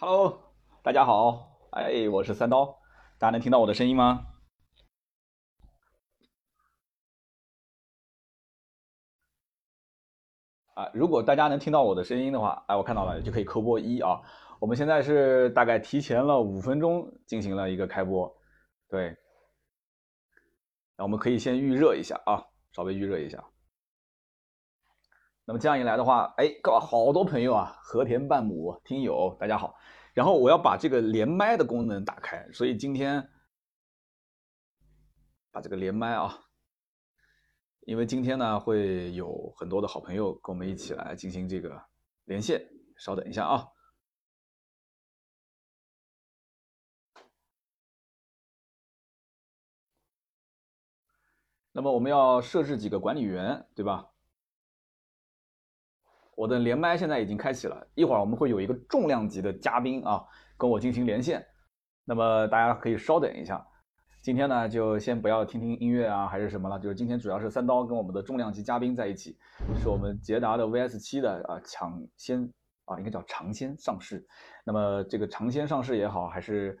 Hello，大家好，哎，我是三刀，大家能听到我的声音吗？啊，如果大家能听到我的声音的话，哎，我看到了，就可以扣波一啊。我们现在是大概提前了五分钟进行了一个开播，对，那我们可以先预热一下啊，稍微预热一下。那么这样一来的话，哎，搞好多朋友啊，和田半亩听友，大家好。然后我要把这个连麦的功能打开，所以今天把这个连麦啊，因为今天呢会有很多的好朋友跟我们一起来进行这个连线，稍等一下啊。那么我们要设置几个管理员，对吧？我的连麦现在已经开启了，一会儿我们会有一个重量级的嘉宾啊，跟我进行连线。那么大家可以稍等一下，今天呢就先不要听听音乐啊，还是什么了，就是今天主要是三刀跟我们的重量级嘉宾在一起，是我们捷达的 VS 七的啊抢先啊，应该叫尝鲜上市。那么这个尝鲜上市也好，还是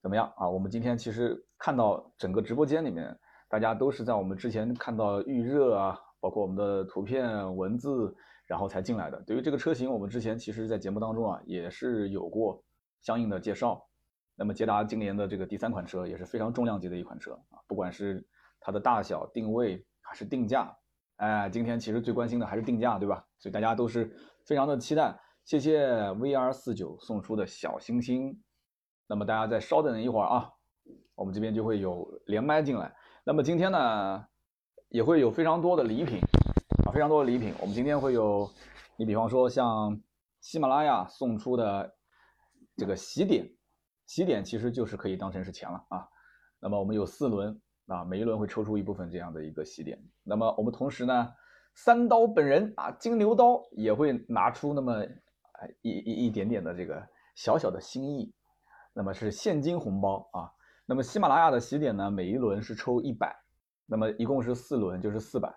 怎么样啊？我们今天其实看到整个直播间里面，大家都是在我们之前看到预热啊，包括我们的图片文字。然后才进来的。对于这个车型，我们之前其实，在节目当中啊，也是有过相应的介绍。那么捷达今年的这个第三款车也是非常重量级的一款车啊，不管是它的大小、定位还是定价，哎，今天其实最关心的还是定价，对吧？所以大家都是非常的期待。谢谢 VR 四九送出的小星星。那么大家再稍等一会儿啊，我们这边就会有连麦进来。那么今天呢，也会有非常多的礼品。非常多的礼品，我们今天会有，你比方说像喜马拉雅送出的这个喜点，喜点其实就是可以当成是钱了啊。那么我们有四轮啊，每一轮会抽出一部分这样的一个喜点。那么我们同时呢，三刀本人啊，金牛刀也会拿出那么一一一点点的这个小小的心意，那么是现金红包啊。那么喜马拉雅的喜点呢，每一轮是抽一百，那么一共是四轮，就是四百。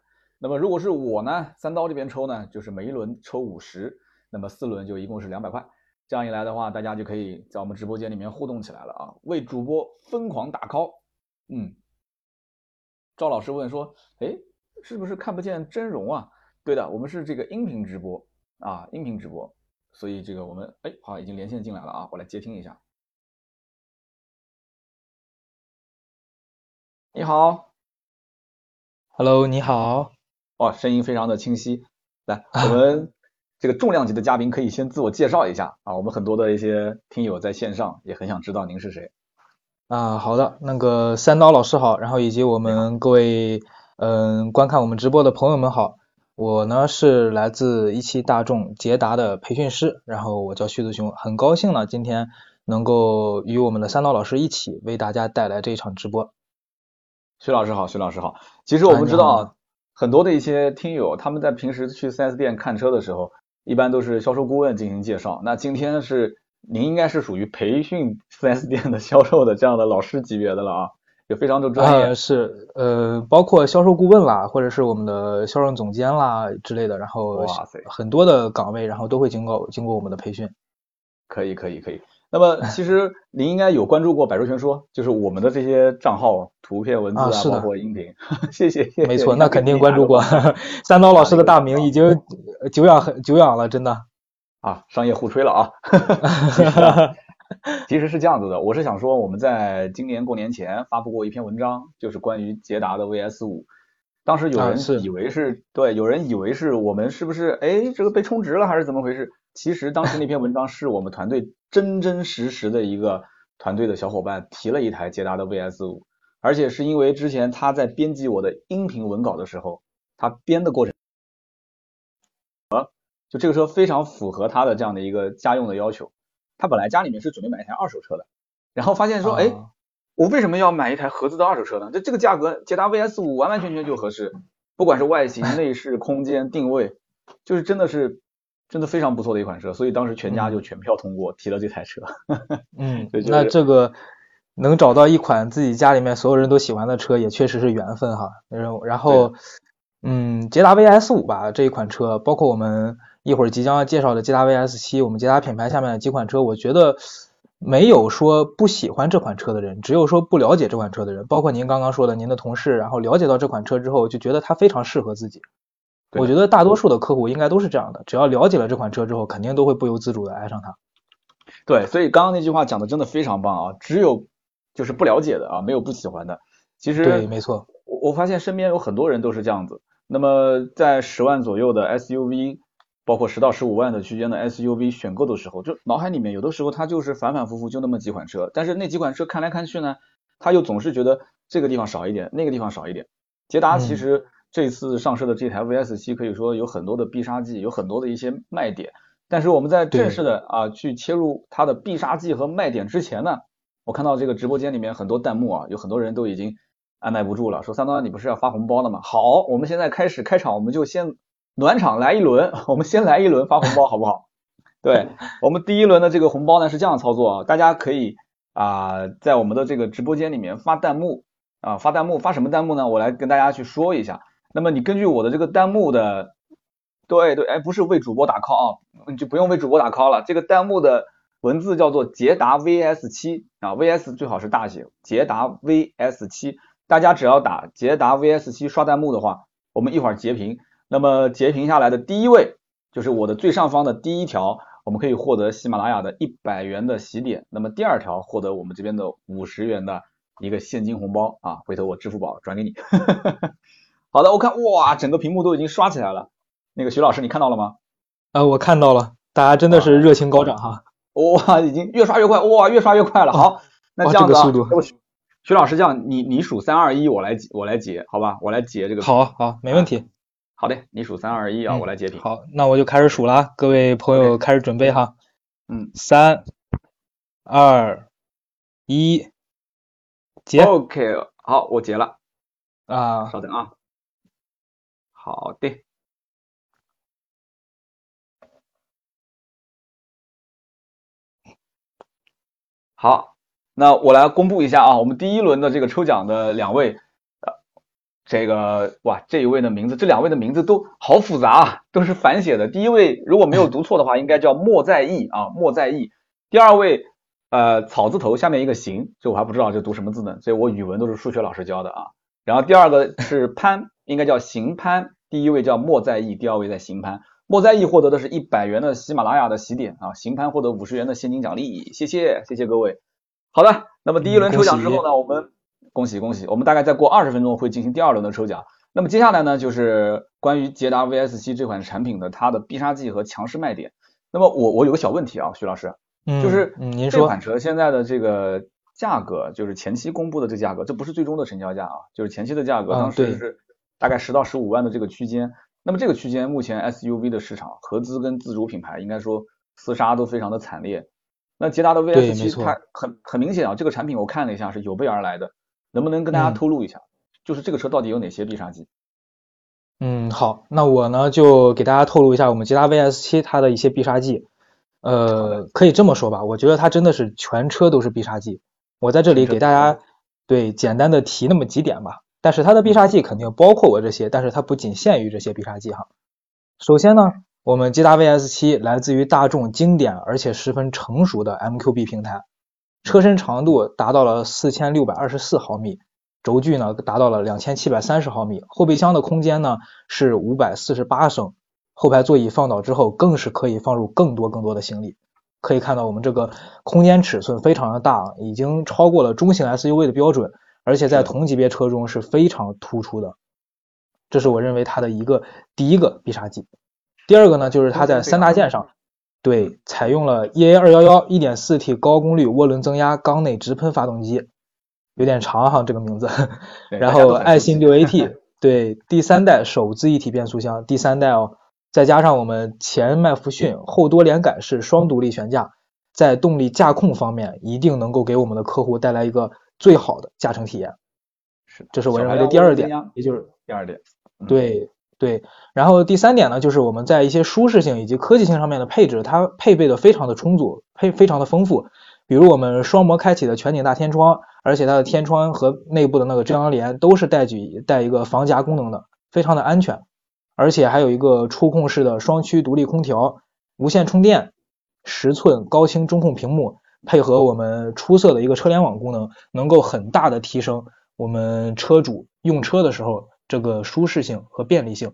那么如果是我呢，三刀这边抽呢，就是每一轮抽五十，那么四轮就一共是两百块。这样一来的话，大家就可以在我们直播间里面互动起来了啊，为主播疯狂打 call。嗯，赵老师问说，哎，是不是看不见真容啊？对的，我们是这个音频直播啊，音频直播，所以这个我们哎，好，已经连线进来了啊，我来接听一下。你好，Hello，你好。哦，声音非常的清晰。来，我们这个重量级的嘉宾可以先自我介绍一下啊。我们很多的一些听友在线上也很想知道您是谁。啊，好的，那个三刀老师好，然后以及我们各位嗯观看我们直播的朋友们好。我呢是来自一汽大众捷达的培训师，然后我叫徐子雄，很高兴呢今天能够与我们的三刀老师一起为大家带来这一场直播。徐老师好，徐老师好。其实我们知道。很多的一些听友，他们在平时去 4S 店看车的时候，一般都是销售顾问进行介绍。那今天是您应该是属于培训 4S 店的销售的这样的老师级别的了啊，也非常的专业。是，呃，包括销售顾问啦，或者是我们的销售总监啦之类的，然后哇塞，很多的岗位，然后都会经过经过我们的培训。可以，可以，可以。那么其实您应该有关注过百说全说，就是我们的这些账号、图片、文字啊，包括音频。谢谢，谢谢。没错，那肯定关注过。三刀老师的大名已经久仰很久仰了，真的。啊，商业互吹了啊。其实是这样子的，我是想说，我们在今年过年前发布过一篇文章，就是关于捷达的 VS 五。当时有人以为是对，有人以为是我们是不是哎这个被充值了还是怎么回事？其实当时那篇文章是我们团队真真实实的一个团队的小伙伴提了一台捷达的 VS 五，而且是因为之前他在编辑我的音频文稿的时候，他编的过程，啊，就这个车非常符合他的这样的一个家用的要求。他本来家里面是准备买一台二手车的，然后发现说，哎，我为什么要买一台合资的二手车呢？这这个价格，捷达 VS 五完完全全就合适，不管是外形、内饰、空间、定位，就是真的是。真的非常不错的一款车，所以当时全家就全票通过提了这台车。嗯，那这个能找到一款自己家里面所有人都喜欢的车，也确实是缘分哈。然后，然后，嗯，捷达 VS 五吧这一款车，包括我们一会儿即将要介绍的捷达 VS 七，我们捷达品牌下面的几款车，我觉得没有说不喜欢这款车的人，只有说不了解这款车的人。包括您刚刚说的您的同事，然后了解到这款车之后，就觉得它非常适合自己。我觉得大多数的客户应该都是这样的，只要了解了这款车之后，肯定都会不由自主的爱上它。对，所以刚刚那句话讲的真的非常棒啊！只有就是不了解的啊，没有不喜欢的。其实对，没错。我我发现身边有很多人都是这样子。那么在十万左右的 SUV，包括十到十五万的区间的 SUV 选购的时候，就脑海里面有的时候它就是反反复复就那么几款车，但是那几款车看来看去呢，他又总是觉得这个地方少一点，那个地方少一点。捷达其实。这次上市的这台 VS 七可以说有很多的必杀技，有很多的一些卖点。但是我们在正式的啊去切入它的必杀技和卖点之前呢，我看到这个直播间里面很多弹幕啊，有很多人都已经按耐不住了，说三刀你不是要发红包了吗？好，我们现在开始开场，我们就先暖场来一轮，我们先来一轮发红包 好不好？对 我们第一轮的这个红包呢是这样操作啊，大家可以啊在我们的这个直播间里面发弹幕啊发弹幕，发什么弹幕呢？我来跟大家去说一下。那么你根据我的这个弹幕的，对对，哎，不是为主播打 call 啊，你就不用为主播打 call 了。这个弹幕的文字叫做捷达 VS 七啊，VS 最好是大写，捷达 VS 七。大家只要打捷达 VS 七刷弹幕的话，我们一会儿截屏。那么截屏下来的第一位就是我的最上方的第一条，我们可以获得喜马拉雅的一百元的喜点。那么第二条获得我们这边的五十元的一个现金红包啊，回头我支付宝转给你。好的，我看哇，整个屏幕都已经刷起来了。那个徐老师，你看到了吗？啊，我看到了，大家真的是热情高涨哈。哇，已经越刷越快，哇，越刷越快了。好，那这样子啊，徐老师，这样你你数三二一，我来我来截，好吧？我来截这个。好，好，没问题。好的，你数三二一啊，我来截屏。好，那我就开始数了，各位朋友开始准备哈。嗯，三二一，截。OK，好，我截了。啊，稍等啊。好的，好，那我来公布一下啊，我们第一轮的这个抽奖的两位，呃，这个哇，这一位的名字，这两位的名字都好复杂啊，都是反写的。第一位如果没有读错的话，应该叫莫在意啊，莫在意。第二位，呃，草字头下面一个行，这我还不知道这读什么字呢，所以我语文都是数学老师教的啊。然后第二个是潘。应该叫邢潘，第一位叫莫在意，第二位在邢潘。莫在意获得的是一百元的喜马拉雅的喜点啊，邢潘获得五十元的现金奖励，谢谢谢谢各位。好的，那么第一轮抽奖之后呢，我们恭喜恭喜，我们大概再过二十分钟会进行第二轮的抽奖。那么接下来呢，就是关于捷达 VS 七这款产品的它的必杀技和强势卖点。那么我我有个小问题啊，徐老师，就是这款车现在的这个价格，就是前期公布的这价格，这不是最终的成交价啊，就是前期的价格，当时是。大概十到十五万的这个区间，那么这个区间目前 SUV 的市场合资跟自主品牌应该说厮杀都非常的惨烈。那捷达的 VS 七它很很明显啊，这个产品我看了一下是有备而来的，能不能跟大家透露一下，就是这个车到底有哪些必杀技？嗯，好，那我呢就给大家透露一下我们捷达 VS 七它的一些必杀技。呃，可以这么说吧，我觉得它真的是全车都是必杀技。我在这里给大家对简单的提那么几点吧。但是它的必杀技肯定包括我这些，但是它不仅限于这些必杀技哈。首先呢，我们捷达 VS 七来自于大众经典而且十分成熟的 MQB 平台，车身长度达到了四千六百二十四毫米，轴距呢达到了两千七百三十毫米，后备箱的空间呢是五百四十八升，后排座椅放倒之后更是可以放入更多更多的行李。可以看到我们这个空间尺寸非常的大，已经超过了中型 SUV 的标准。而且在同级别车中是非常突出的，这是我认为它的一个第一个必杀技。第二个呢，就是它在三大件上，对，采用了 EA 二幺幺一点四 T 高功率涡轮增压缸内直喷发动机，有点长哈这个名字。然后爱信六 AT，对，第三代手自一体变速箱，第三代哦，再加上我们前麦弗逊后多连杆式双独立悬架，在动力驾控方面一定能够给我们的客户带来一个。最好的驾乘体验，是，这是我认为的第二点，也就是第二点。对对，然后第三点呢，就是我们在一些舒适性以及科技性上面的配置，它配备的非常的充足，配非常的丰富。比如我们双模开启的全景大天窗，而且它的天窗和内部的那个遮阳帘都是带举带一个防夹功能的，非常的安全。而且还有一个触控式的双区独立空调、无线充电、十寸高清中控屏幕，配合我们出色的一个车联网功能，能够很大的提升我们车主用车的时候这个舒适性和便利性。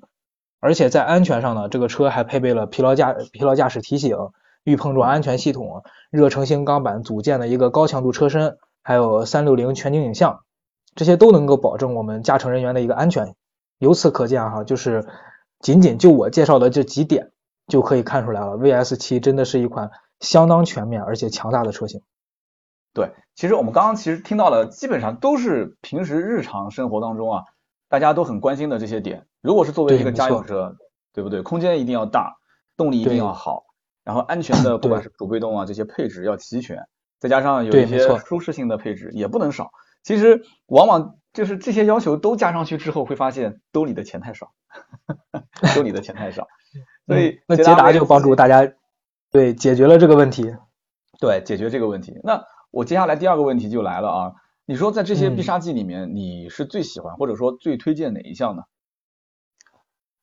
而且在安全上呢，这个车还配备了疲劳驾疲劳驾驶提醒、预碰撞安全系统、热成型钢板组件的一个高强度车身，还有三六零全景影像，这些都能够保证我们驾乘人员的一个安全。由此可见哈，就是仅仅就我介绍的这几点就可以看出来了，VS 七真的是一款相当全面而且强大的车型。对，其实我们刚刚其实听到的基本上都是平时日常生活当中啊，大家都很关心的这些点。如果是作为一个家用车，对不对？空间一定要大，动力一定要好，然后安全的不管是主被动啊这些配置要齐全，再加上有一些舒适性的配置也不能少。其实往往就是这些要求都加上去之后，会发现兜里的钱太少，兜里的钱太少。所以那捷达就帮助大家对解决了这个问题，对解决这个问题。那我接下来第二个问题就来了啊，你说在这些必杀技里面，你是最喜欢或者说最推荐哪一项呢？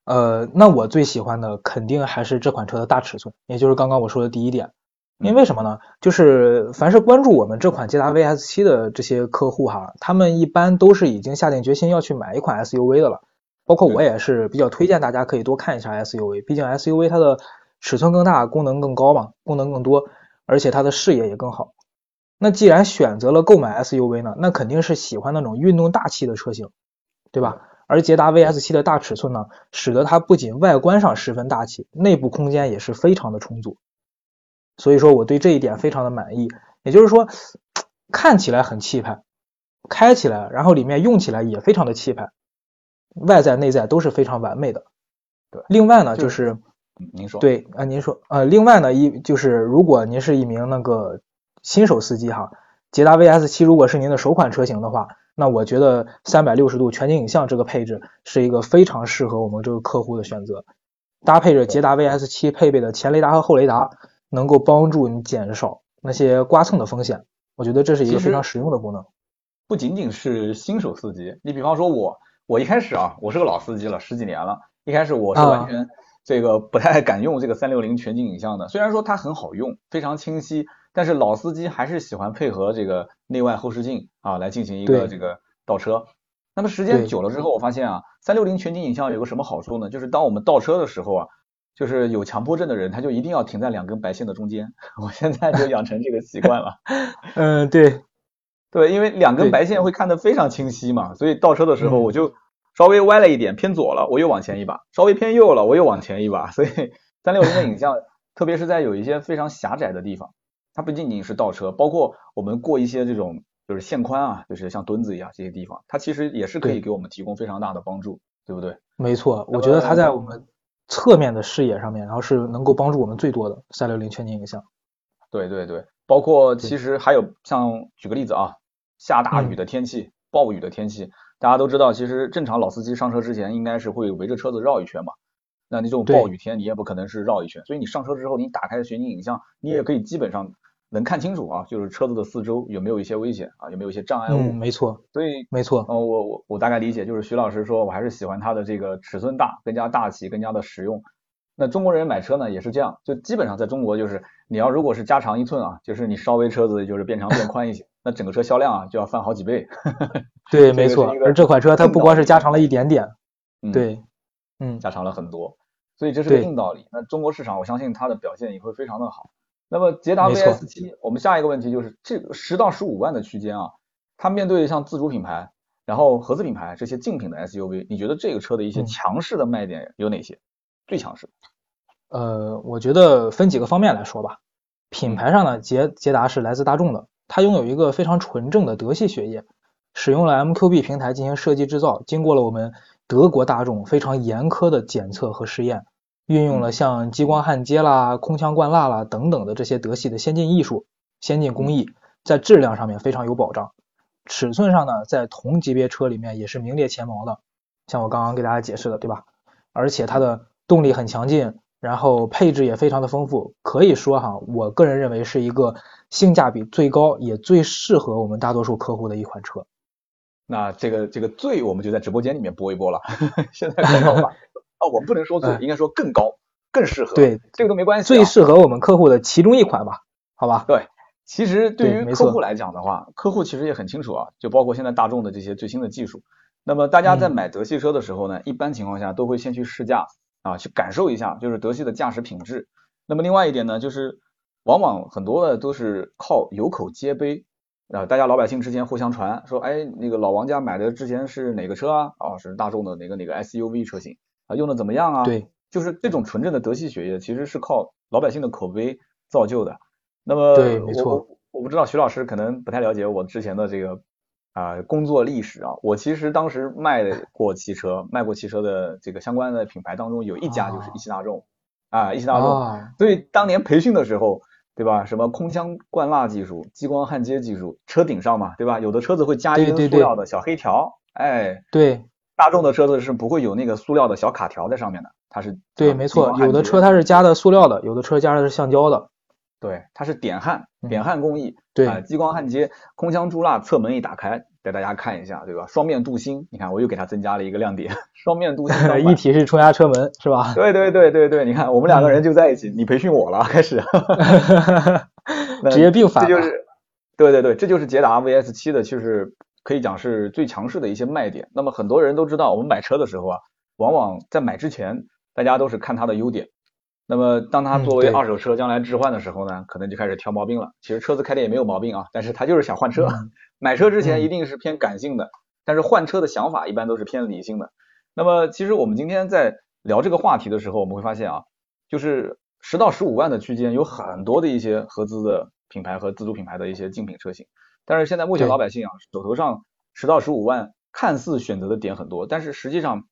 呃，那我最喜欢的肯定还是这款车的大尺寸，也就是刚刚我说的第一点。因为什么呢？就是凡是关注我们这款捷达 VS 七的这些客户哈，他们一般都是已经下定决心要去买一款 SUV 的了。包括我也是比较推荐大家可以多看一下 SUV，毕竟 SUV 它的尺寸更大，功能更高嘛，功能更多，而且它的视野也更好。那既然选择了购买 SUV 呢，那肯定是喜欢那种运动大气的车型，对吧？而捷达 VS 七的大尺寸呢，使得它不仅外观上十分大气，内部空间也是非常的充足。所以说我对这一点非常的满意。也就是说，看起来很气派，开起来，然后里面用起来也非常的气派，外在内在都是非常完美的。对，另外呢，就是您说，对啊，您说，呃，另外呢，一就是如果您是一名那个新手司机哈，捷达 VS 七如果是您的首款车型的话。那我觉得三百六十度全景影像这个配置是一个非常适合我们这个客户的选择，搭配着捷达 VS 七配备的前雷达和后雷达，能够帮助你减少那些刮蹭的风险。我觉得这是一个非常实用的功能。不仅仅是新手司机，你比方说我，我一开始啊，我是个老司机了，十几年了，一开始我是完全这个不太敢用这个三六零全景影像的，虽然说它很好用，非常清晰。但是老司机还是喜欢配合这个内外后视镜啊来进行一个这个倒车。那么时间久了之后，我发现啊，三六零全景影像有个什么好处呢？就是当我们倒车的时候啊，就是有强迫症的人，他就一定要停在两根白线的中间。我现在就养成这个习惯了。嗯，对，对，因为两根白线会看得非常清晰嘛，所以倒车的时候我就稍微歪了一点，偏左了，我又往前一把；稍微偏右了，我又往前一把。所以三六零的影像，特别是在有一些非常狭窄的地方。它不仅仅是倒车，包括我们过一些这种就是线宽啊，就是像墩子一样这些地方，它其实也是可以给我们提供非常大的帮助，对不对？没错，我觉得它在我们侧面的视野上面，然后是能够帮助我们最多的三六零全景影像。对对对，包括其实还有像举个例子啊，下大雨的天气、暴雨的天气，大家都知道，其实正常老司机上车之前应该是会围着车子绕一圈嘛。那那种暴雨天你也不可能是绕一圈，所以你上车之后，你打开全景影像，你也可以基本上。能看清楚啊，就是车子的四周有没有一些危险啊，有没有一些障碍物？嗯，没错。所以没错。呃，我我我大概理解，就是徐老师说我还是喜欢它的这个尺寸大，更加大气，更加的实用。那中国人买车呢也是这样，就基本上在中国就是你要如果是加长一寸啊，就是你稍微车子就是变长变宽一些，那整个车销量啊就要翻好几倍。对，没错。而这款车它不光是加长了一点点，嗯对，嗯，加长了很多，所以这是个硬道理。那中国市场我相信它的表现也会非常的好。那么捷达 VS 七，我们下一个问题就是这个十到十五万的区间啊，它面对像自主品牌，然后合资品牌这些竞品的 SUV，你觉得这个车的一些强势的卖点有哪些？最强势？呃，我觉得分几个方面来说吧。品牌上呢，捷捷达是来自大众的，它拥有一个非常纯正的德系血液，使用了 MQB 平台进行设计制造，经过了我们德国大众非常严苛的检测和试验。运用了像激光焊接啦、空腔灌蜡啦等等的这些德系的先进艺术、先进工艺，在质量上面非常有保障。尺寸上呢，在同级别车里面也是名列前茅的，像我刚刚给大家解释的，对吧？而且它的动力很强劲，然后配置也非常的丰富，可以说哈，我个人认为是一个性价比最高也最适合我们大多数客户的一款车。那这个这个最我们就在直播间里面播一播了，现在广告 哦，我们不能说最，应该说更高，更适合。对，这个都没关系。最适合我们客户的其中一款吧，好吧？对，其实对于客户来讲的话，客户其实也很清楚啊，就包括现在大众的这些最新的技术。那么大家在买德系车的时候呢，一般情况下都会先去试驾啊，去感受一下，就是德系的驾驶品质。那么另外一点呢，就是往往很多的都是靠有口皆碑。啊，大家老百姓之间互相传说，哎，那个老王家买的之前是哪个车啊？哦，是大众的哪个哪个 SUV 车型啊？用的怎么样啊？对，就是这种纯正的德系血液，其实是靠老百姓的口碑造就的。那么，对，没错。我不知道徐老师可能不太了解我之前的这个啊工作历史啊。我其实当时卖过汽车，卖过汽车的这个相关的品牌当中，有一家就是一汽大众啊，一汽大众。所以当年培训的时候。对吧？什么空腔灌蜡技术、激光焊接技术，车顶上嘛，对吧？有的车子会加一根塑料的小黑条，哎，对，大众的车子是不会有那个塑料的小卡条在上面的，它是对，没错，有的车它是加的塑料的，有的车加的是橡胶的，对，它是点焊，点焊工艺，对，激光焊接，空腔注蜡，侧门一打开。给大家看一下，对吧？双面镀锌，你看我又给它增加了一个亮点，双面镀锌 一体式冲压车门，是吧？对对对对对，你看我们两个人就在一起，你培训我了，开始，职业病犯这就是，对对对，这就是捷达 VS 七的，就是可以讲是最强势的一些卖点。那么很多人都知道，我们买车的时候啊，往往在买之前，大家都是看它的优点。那么当它作为二手车将来置换的时候呢，可能就开始挑毛病了。其实车子开的也没有毛病啊，但是他就是想换车。买车之前一定是偏感性的，但是换车的想法一般都是偏理性的。那么其实我们今天在聊这个话题的时候，我们会发现啊，就是十到十五万的区间有很多的一些合资的品牌和自主品牌的一些竞品车型。但是现在目前老百姓啊手头上十到十五万，看似选择的点很多，但是实际上。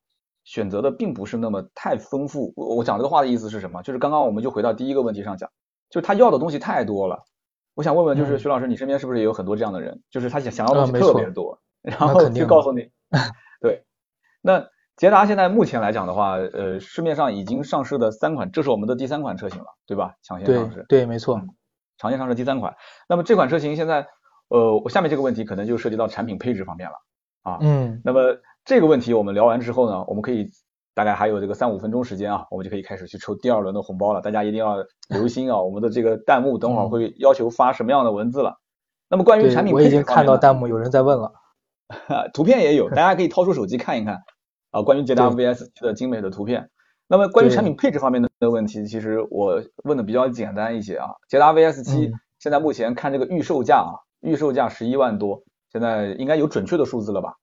选择的并不是那么太丰富。我我讲这个话的意思是什么？就是刚刚我们就回到第一个问题上讲，就是他要的东西太多了。我想问问，就是徐老师，你身边是不是也有很多这样的人？就是他想想要东西特别多，然后就告诉你，对。那捷达现在目前来讲的话，呃，市面上已经上市的三款，这是我们的第三款车型了，对吧？抢先上市。对，没错。抢先上市第三款。那么这款车型现在，呃，我下面这个问题可能就涉及到产品配置方面了啊。嗯。那么。这个问题我们聊完之后呢，我们可以大概还有这个三五分钟时间啊，我们就可以开始去抽第二轮的红包了。大家一定要留心啊，我们的这个弹幕等会儿会要求发什么样的文字了。那么关于产品，我已经看到弹幕有人在问了，图片也有，大家可以掏出手机看一看 啊。关于捷达 VS 七的精美的图片。那么关于产品配置方面的问题，其实我问的比较简单一些啊。捷达 VS 七现在目前看这个预售价啊，预售价十一万多，现在应该有准确的数字了吧？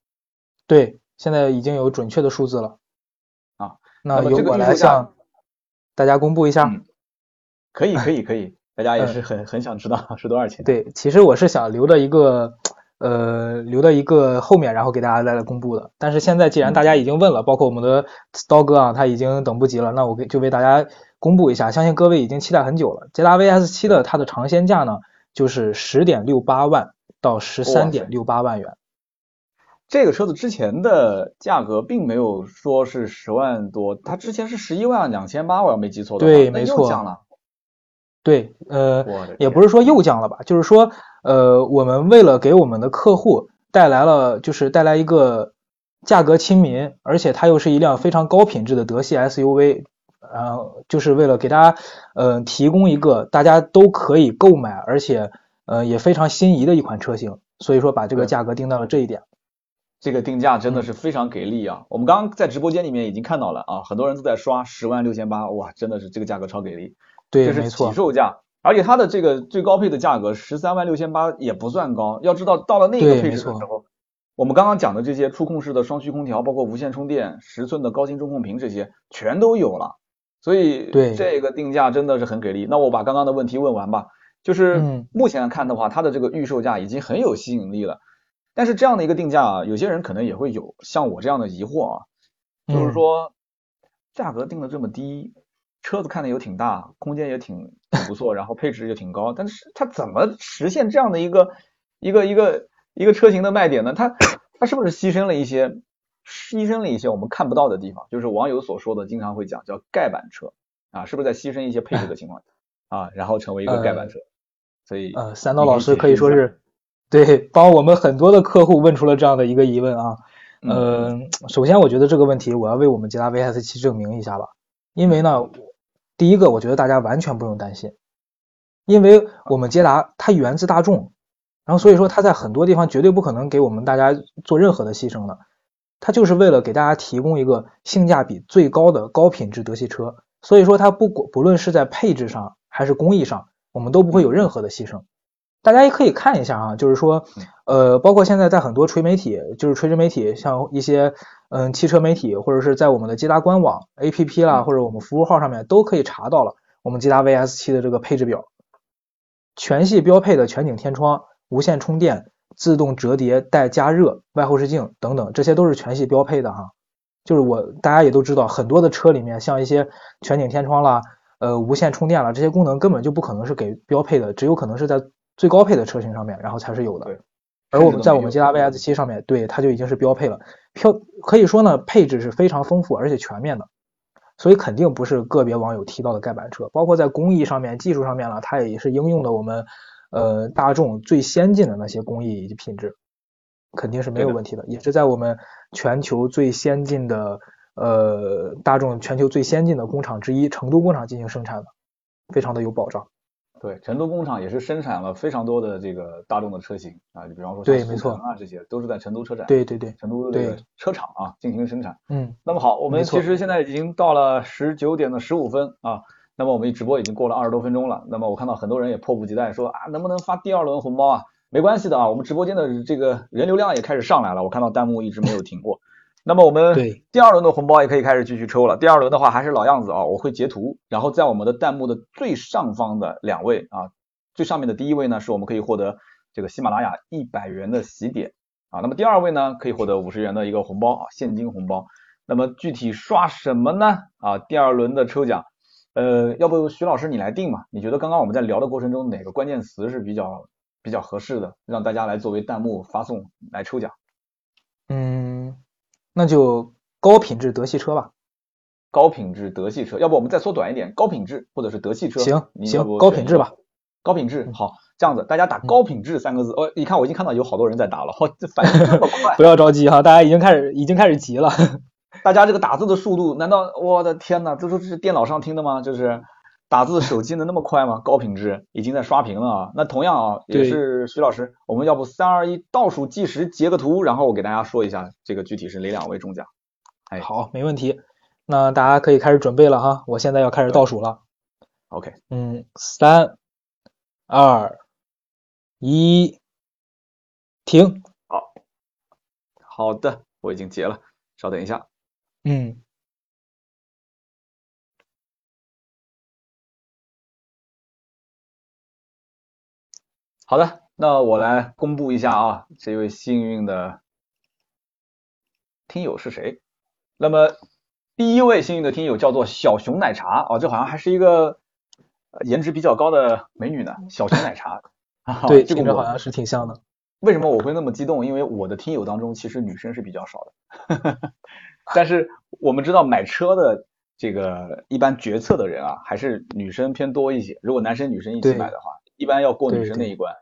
对。现在已经有准确的数字了啊，那由我来向大家公布一下。可以可以可以，大家也是很很想知道 是多少钱。对，其实我是想留的一个呃留的一个后面，然后给大家再来公布的。但是现在既然大家已经问了，包括我们的刀哥啊，他已经等不及了，那我给就为大家公布一下，相信各位已经期待很久了。捷达 VS 七的它的尝鲜价呢，就是十点六八万到十三点六八万元。这个车子之前的价格并没有说是十万多，它之前是十一万两千八，我要没记错的话，对，没错，降了。对，呃，也不是说又降了吧，就是说，呃，我们为了给我们的客户带来了，就是带来一个价格亲民，而且它又是一辆非常高品质的德系 SUV，然后就是为了给大家，呃，提供一个大家都可以购买，而且，呃，也非常心仪的一款车型，所以说把这个价格定到了这一点。这个定价真的是非常给力啊！我们刚刚在直播间里面已经看到了啊，很多人都在刷十万六千八，哇，真的是这个价格超给力。对，这是起售价，而且它的这个最高配的价格十三万六千八也不算高。要知道到了那个配置的时候，我们刚刚讲的这些触控式的双区空调，包括无线充电、十寸的高清中控屏这些全都有了。所以这个定价真的是很给力。那我把刚刚的问题问完吧，就是目前看的话，它的这个预售价已经很有吸引力了。但是这样的一个定价啊，有些人可能也会有像我这样的疑惑啊，就是说价格定的这么低，车子看的又挺大，空间也挺不错，然后配置也挺高，但是它怎么实现这样的一个一个一个一个车型的卖点呢？它它是不是牺牲了一些牺牲了一些我们看不到的地方？就是网友所说的经常会讲叫盖板车啊，是不是在牺牲一些配置的情况啊，然后成为一个盖板车？所以呃，三刀老师可以说是。对，帮我们很多的客户问出了这样的一个疑问啊。呃，首先我觉得这个问题我要为我们捷达 VS 七证明一下吧，因为呢，第一个我觉得大家完全不用担心，因为我们捷达它源自大众，然后所以说它在很多地方绝对不可能给我们大家做任何的牺牲的，它就是为了给大家提供一个性价比最高的高品质德系车，所以说它不不论是在配置上还是工艺上，我们都不会有任何的牺牲。大家也可以看一下啊，就是说，呃，包括现在在很多垂媒体，就是垂直媒体，像一些嗯汽车媒体，或者是在我们的捷达官网 APP 啦，或者我们服务号上面都可以查到了我们捷达 VS 七的这个配置表，全系标配的全景天窗、无线充电、自动折叠带加热、外后视镜等等，这些都是全系标配的哈。就是我大家也都知道，很多的车里面像一些全景天窗啦，呃无线充电啦这些功能根本就不可能是给标配的，只有可能是在。最高配的车型上面，然后才是有的。而我们在我们捷达 VS 七上面，对它就已经是标配了。标可以说呢，配置是非常丰富而且全面的，所以肯定不是个别网友提到的盖板车。包括在工艺上面、技术上面呢，它也是应用的我们呃大众最先进的那些工艺以及品质，肯定是没有问题的。也是在我们全球最先进的呃大众全球最先进的工厂之一成都工厂进行生产的，非常的有保障。对，成都工厂也是生产了非常多的这个大众的车型啊，就比方说像速腾啊，这些都是在成都车展，对对对，成都这个车厂啊进行生产。嗯，那么好，我们其实现在已经到了十九点的十五分啊，那么我们直播已经过了二十多分钟了。那么我看到很多人也迫不及待说啊，能不能发第二轮红包啊？没关系的啊，我们直播间的这个人流量也开始上来了，我看到弹幕一直没有停过。那么我们第二轮的红包也可以开始继续抽了。第二轮的话还是老样子啊，我会截图，然后在我们的弹幕的最上方的两位啊。最上面的第一位呢，是我们可以获得这个喜马拉雅一百元的喜点啊。那么第二位呢，可以获得五十元的一个红包啊，现金红包。那么具体刷什么呢？啊，第二轮的抽奖，呃，要不徐老师你来定嘛？你觉得刚刚我们在聊的过程中，哪个关键词是比较比较合适的，让大家来作为弹幕发送来抽奖？嗯，那就高品质德系车吧。高品质德系车，要不我们再缩短一点，高品质或者是德系车？行行，高品质吧。高品质好，这样子大家打高品质三个字，哦，你看我已经看到有好多人在打了，这反应这么快，不要着急哈，大家已经开始已经开始急了，大家这个打字的速度，难道我的天呐，这都是电脑上听的吗？就是打字手机能那么快吗？高品质已经在刷屏了啊，那同样啊，也是徐老师，我们要不三二一倒数计时截个图，然后我给大家说一下这个具体是哪两位中奖。哎，好，没问题，那大家可以开始准备了哈，我现在要开始倒数了。OK，嗯，三。二一，停。好，好的，我已经截了，稍等一下。嗯，好的，那我来公布一下啊，这位幸运的听友是谁？那么第一位幸运的听友叫做小熊奶茶哦，这好像还是一个。颜值比较高的美女呢，小熊奶茶。对，这个好像是挺像的。为什么我会那么激动？因为我的听友当中其实女生是比较少的。但是我们知道买车的这个一般决策的人啊，还是女生偏多一些。如果男生女生一起买的话，一般要过女生那一关。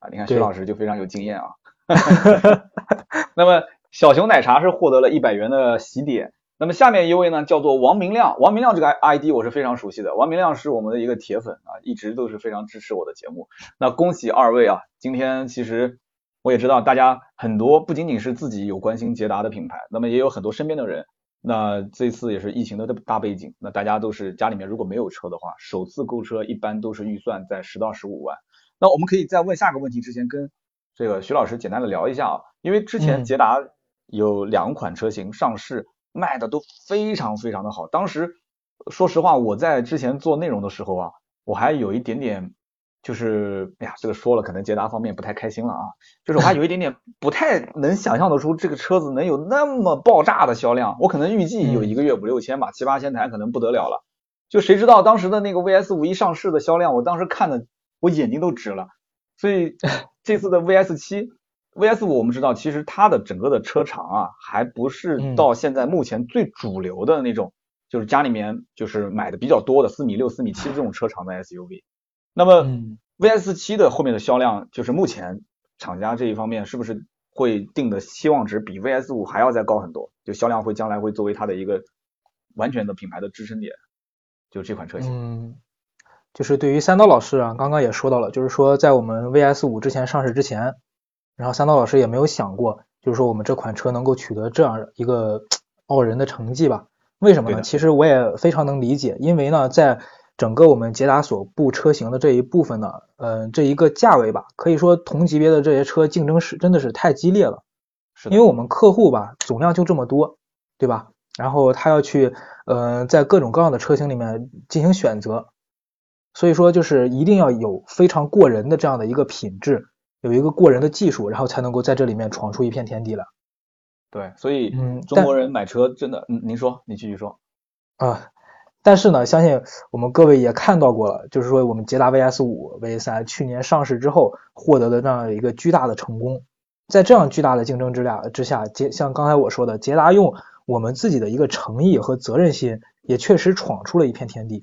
啊，你看徐老师就非常有经验啊。那么小熊奶茶是获得了一百元的喜点。那么下面一位呢，叫做王明亮。王明亮这个 ID 我是非常熟悉的。王明亮是我们的一个铁粉啊，一直都是非常支持我的节目。那恭喜二位啊！今天其实我也知道，大家很多不仅仅是自己有关心捷达的品牌，那么也有很多身边的人。那这次也是疫情的大背景，那大家都是家里面如果没有车的话，首次购车一般都是预算在十到十五万。那我们可以在问下个问题之前，跟这个徐老师简单的聊一下啊，因为之前捷达有两款车型上市。卖的都非常非常的好，当时说实话，我在之前做内容的时候啊，我还有一点点，就是哎呀，这个说了可能捷达方面不太开心了啊，就是我还有一点点不太能想象得出这个车子能有那么爆炸的销量，我可能预计有一个月五六千吧，七八千台可能不得了了，就谁知道当时的那个 VS 五一上市的销量，我当时看的我眼睛都直了，所以 这次的 VS 七。VS 五我们知道，其实它的整个的车长啊，还不是到现在目前最主流的那种，就是家里面就是买的比较多的四米六、四米七这种车长的 SUV。那么 VS 七的后面的销量，就是目前厂家这一方面是不是会定的期望值比 VS 五还要再高很多，就销量会将来会作为它的一个完全的品牌的支撑点，就这款车型。嗯，就是对于三刀老师啊，刚刚也说到了，就是说在我们 VS 五之前上市之前，然后三刀老师也没有想过，就是说我们这款车能够取得这样一个 傲人的成绩吧？为什么呢？其实我也非常能理解，因为呢，在整个我们捷达所部车型的这一部分呢，嗯，这一个价位吧，可以说同级别的这些车竞争是真的是太激烈了。是因为我们客户吧，总量就这么多，对吧？然后他要去，呃，在各种各样的车型里面进行选择，所以说就是一定要有非常过人的这样的一个品质，有一个过人的技术，然后才能够在这里面闯出一片天地来。对，所以嗯，中国人买车真的，嗯，您说，你继续说。啊。但是呢，相信我们各位也看到过了，就是说我们捷达 VS 五、V 三去年上市之后获得的这样一个巨大的成功，在这样巨大的竞争之下之下，捷像刚才我说的，捷达用我们自己的一个诚意和责任心，也确实闯出了一片天地。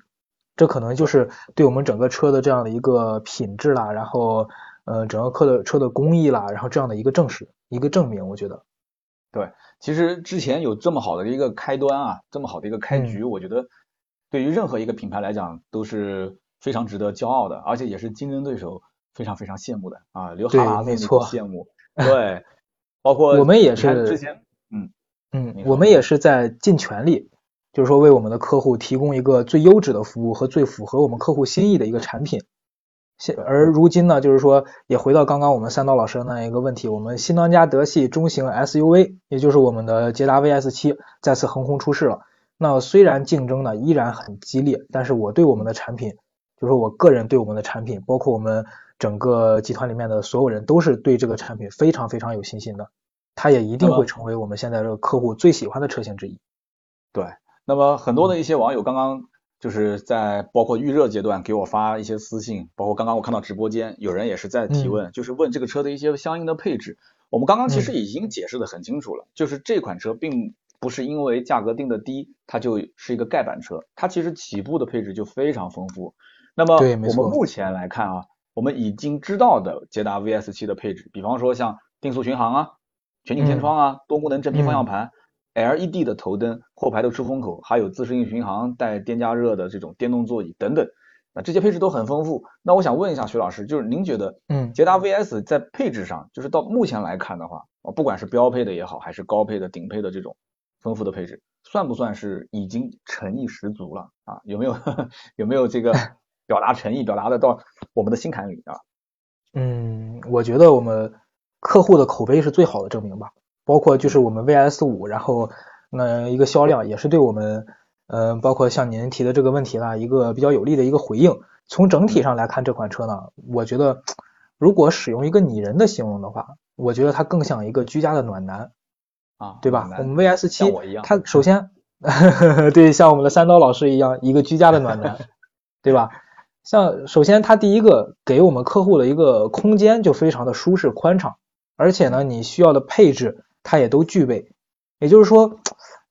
这可能就是对我们整个车的这样的一个品质啦，然后呃整个车的车的工艺啦，然后这样的一个证实，一个证明，我觉得。对，其实之前有这么好的一个开端啊，这么好的一个开局，我觉得。对于任何一个品牌来讲都是非常值得骄傲的，而且也是竞争对手非常非常羡慕的啊，刘哈喇子没错，羡慕。对，包括我们也是之前，嗯嗯，我们也是在尽全力，就是说为我们的客户提供一个最优质的服务和最符合我们客户心意的一个产品。现而如今呢，就是说也回到刚刚我们三刀老师的那一个问题，我们新当家德系中型 SUV，也就是我们的捷达 VS 七再次横空出世了。那虽然竞争呢依然很激烈，但是我对我们的产品，就是我个人对我们的产品，包括我们整个集团里面的所有人，都是对这个产品非常非常有信心的。它也一定会成为我们现在这个客户最喜欢的车型之一。对，那么很多的一些网友刚刚就是在包括预热阶段给我发一些私信，包括刚刚我看到直播间有人也是在提问，就是问这个车的一些相应的配置。我们刚刚其实已经解释的很清楚了，就是这款车并。不是因为价格定的低，它就是一个盖板车，它其实起步的配置就非常丰富。那么我们目前来看啊，我们已经知道的捷达 VS 七的配置，比方说像定速巡航啊、全景天窗啊、多功能真皮方向盘、LED 的头灯、后排的出风口，还有自适应巡航带电加热的这种电动座椅等等，那这些配置都很丰富。那我想问一下徐老师，就是您觉得，嗯，捷达 VS 在配置上，就是到目前来看的话，啊，不管是标配的也好，还是高配的、顶配的这种。丰富的配置算不算是已经诚意十足了啊？有没有 有没有这个 表达诚意，表达的到我们的心坎里啊？嗯，我觉得我们客户的口碑是最好的证明吧。包括就是我们 VS 五，然后那一个销量也是对我们，嗯，包括像您提的这个问题呢，一个比较有利的一个回应。从整体上来看，这款车呢，我觉得如果使用一个拟人的形容的话，我觉得它更像一个居家的暖男。啊，对吧？我们 VS 七，样，它首先，对，像我们的三刀老师一样，一个居家的暖男，对吧？像首先它第一个给我们客户的一个空间就非常的舒适宽敞，而且呢，你需要的配置它也都具备，也就是说，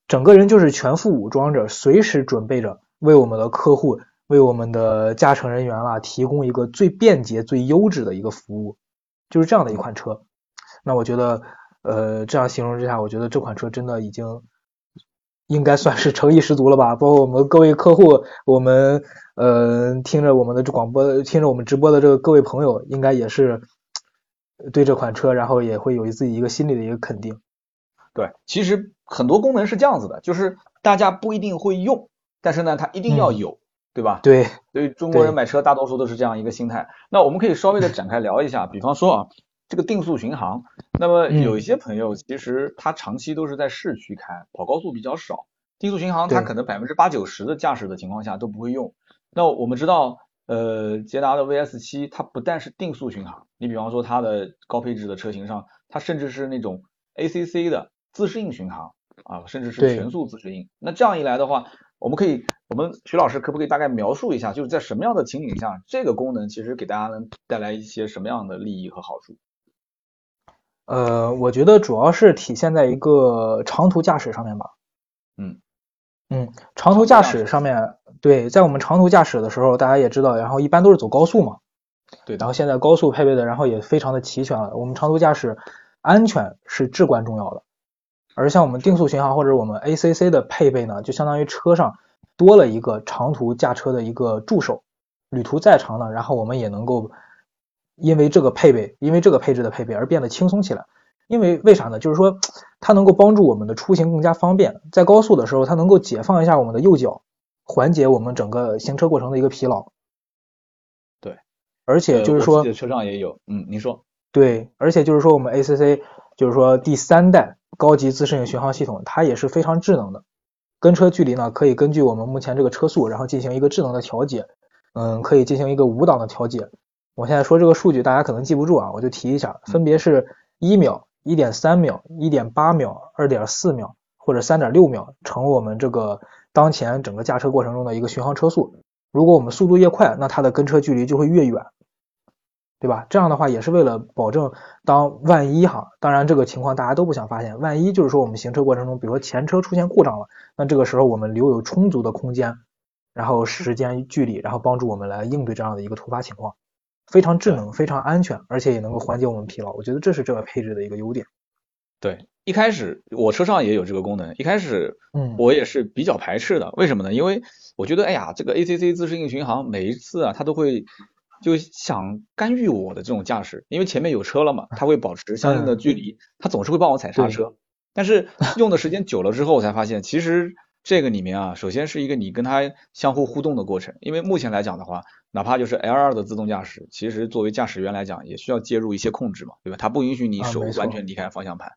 整个人就是全副武装着，随时准备着为我们的客户、为我们的驾乘人员啊提供一个最便捷、最优质的一个服务，就是这样的一款车。那我觉得。呃，这样形容之下，我觉得这款车真的已经应该算是诚意十足了吧。包括我们各位客户，我们呃听着我们的这广播，听着我们直播的这个各位朋友，应该也是对这款车，然后也会有自己一个心里的一个肯定。对，其实很多功能是这样子的，就是大家不一定会用，但是呢，它一定要有，对吧？对，所以中国人买车大多数都是这样一个心态。那我们可以稍微的展开聊一下，比方说啊。这个定速巡航，那么有一些朋友其实他长期都是在市区开，跑高速比较少。定速巡航他可能百分之八九十的驾驶的情况下都不会用。那我们知道，呃，捷达的 VS 七它不但是定速巡航，你比方说它的高配置的车型上，它甚至是那种 ACC 的自适应巡航啊，甚至是全速自适应。那这样一来的话，我们可以，我们徐老师可不可以大概描述一下，就是在什么样的情景下，这个功能其实给大家能带来一些什么样的利益和好处？呃，我觉得主要是体现在一个长途驾驶上面吧。嗯嗯，长途驾驶上面，对，在我们长途驾驶的时候，大家也知道，然后一般都是走高速嘛。对。然后现在高速配备的，然后也非常的齐全了。我们长途驾驶，安全是至关重要的。而像我们定速巡航或者我们 ACC 的配备呢，就相当于车上多了一个长途驾车的一个助手，旅途再长呢，然后我们也能够因为这个配备，因为这个配置的配备而变得轻松起来。因为为啥呢？就是说它能够帮助我们的出行更加方便，在高速的时候，它能够解放一下我们的右脚，缓解我们整个行车过程的一个疲劳。对，而且就是说车上也有，嗯，您说。对，而且就是说我们 ACC 就是说第三代高级自适应巡航系统，它也是非常智能的，跟车距离呢可以根据我们目前这个车速，然后进行一个智能的调节，嗯，可以进行一个五档的调节。我现在说这个数据大家可能记不住啊，我就提一下，分别是一秒。一点三秒、一点八秒、二点四秒或者三点六秒，乘我们这个当前整个驾车过程中的一个巡航车速。如果我们速度越快，那它的跟车距离就会越远，对吧？这样的话也是为了保证，当万一哈，当然这个情况大家都不想发现，万一就是说我们行车过程中，比如说前车出现故障了，那这个时候我们留有充足的空间，然后时间、距离，然后帮助我们来应对这样的一个突发情况。非常智能，非常安全，而且也能够缓解我们疲劳。我觉得这是这个配置的一个优点。对，一开始我车上也有这个功能，一开始，嗯，我也是比较排斥的。为什么呢？因为我觉得，哎呀，这个 ACC 自适应巡航每一次啊，它都会就想干预我的这种驾驶，因为前面有车了嘛，它会保持相应的距离，它总是会帮我踩刹车。但是用的时间久了之后，我才发现，其实这个里面啊，首先是一个你跟它相互互动的过程，因为目前来讲的话。哪怕就是 L2 的自动驾驶，其实作为驾驶员来讲，也需要介入一些控制嘛，对吧？它不允许你手完全离开方向盘，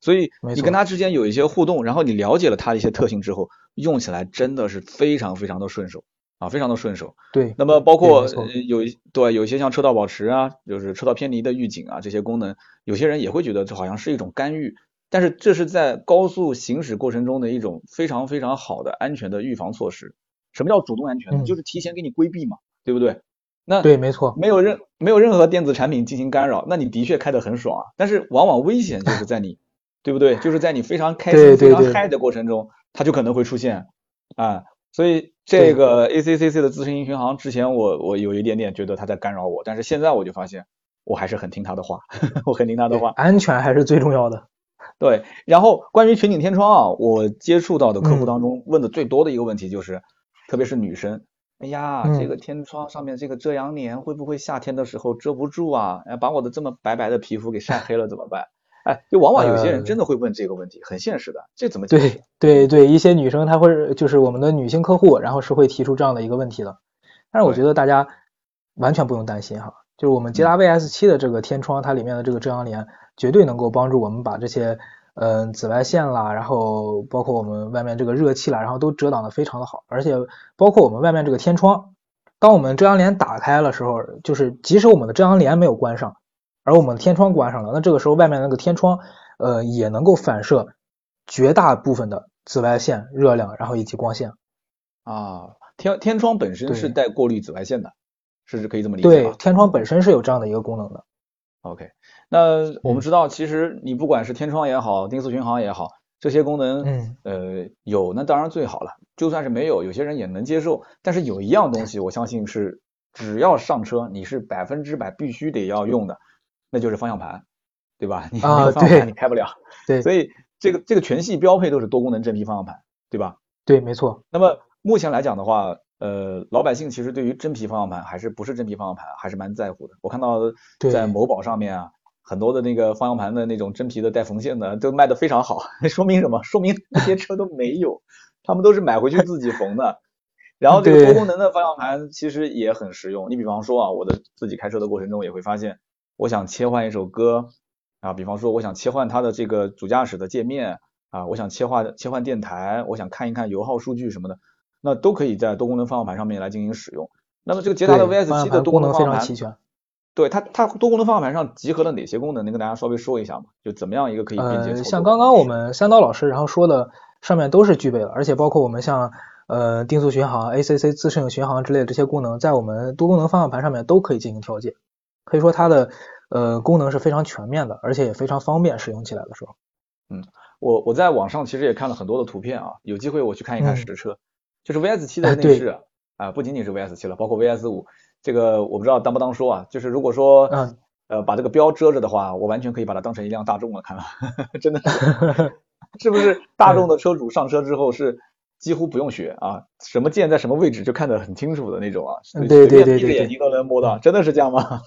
所以你跟它之间有一些互动，然后你了解了它的一些特性之后，用起来真的是非常非常的顺手啊，非常的顺手。对。那么包括有一对有一些像车道保持啊，就是车道偏离的预警啊这些功能，有些人也会觉得这好像是一种干预，但是这是在高速行驶过程中的一种非常非常好的安全的预防措施。什么叫主动安全呢？就是提前给你规避嘛。对不对？那对，没错，没有任没有任何电子产品进行干扰，那你的确开得很爽啊。但是往往危险就是在你，对不对？就是在你非常开心、非常嗨的过程中，它就可能会出现啊。所以这个 ACCC 的自适应巡航，之前我我有一点点觉得它在干扰我，但是现在我就发现我还是很听他的话，我很听他的话。安全还是最重要的。对，然后关于全景天窗啊，我接触到的客户当中问的最多的一个问题就是，特别是女生。哎呀，这个天窗上面这个遮阳帘会不会夏天的时候遮不住啊？哎，把我的这么白白的皮肤给晒黑了怎么办？哎，就往往有些人真的会问这个问题，很现实的，这怎么解决？对对对，一些女生她会就是我们的女性客户，然后是会提出这样的一个问题的。但是我觉得大家完全不用担心哈，就是我们捷达 VS 七的这个天窗，它里面的这个遮阳帘绝对能够帮助我们把这些。嗯，紫外线啦，然后包括我们外面这个热气啦，然后都遮挡的非常的好，而且包括我们外面这个天窗，当我们遮阳帘打开了时候，就是即使我们的遮阳帘没有关上，而我们的天窗关上了，那这个时候外面那个天窗，呃，也能够反射绝大部分的紫外线、热量，然后以及光线。啊，天天窗本身是带过滤紫外线的，是可以这么理解对，天窗本身是有这样的一个功能的。OK。那我们知道，其实你不管是天窗也好，定速巡航也好，这些功能，嗯，呃，有那当然最好了。就算是没有，有些人也能接受。但是有一样东西，我相信是只要上车，你是百分之百必须得要用的，那就是方向盘，对吧？你没有方向盘你开不了。对。所以这个这个全系标配都是多功能真皮方向盘，对吧？对，没错。那么目前来讲的话，呃，老百姓其实对于真皮方向盘还是不是真皮方向盘还是蛮在乎的。我看到在某宝上面啊。很多的那个方向盘的那种真皮的带缝线的都卖的非常好，说明什么？说明那些车都没有，他们都是买回去自己缝的。然后这个多功能的方向盘其实也很实用。你比方说啊，我的自己开车的过程中也会发现，我想切换一首歌啊，比方说我想切换它的这个主驾驶的界面啊，我想切换切换电台，我想看一看油耗数据什么的，那都可以在多功能方向盘上面来进行使用。那么这个捷达的 VS 七的多功能方向盘非常齐全。对它，它多功能方向盘上集合了哪些功能？能跟大家稍微说一下吗？就怎么样一个可以便捷？像刚刚我们三刀老师然后说的，上面都是具备了，而且包括我们像呃定速巡航、ACC 自适应巡航之类的这些功能，在我们多功能方向盘上面都可以进行调节。可以说它的呃功能是非常全面的，而且也非常方便使用起来的时候。嗯，我我在网上其实也看了很多的图片啊，有机会我去看一看实车，就是 VS 七的内饰啊，不仅仅是 VS 七了，包括 VS 五。这个我不知道当不当说啊，就是如果说，嗯，呃把这个标遮着的话，我完全可以把它当成一辆大众了看了，真的是，是不是大众的车主上车之后是几乎不用学啊，什么键在什么位置就看得很清楚的那种啊，对对对闭着眼睛都能摸到，真的是这样吗？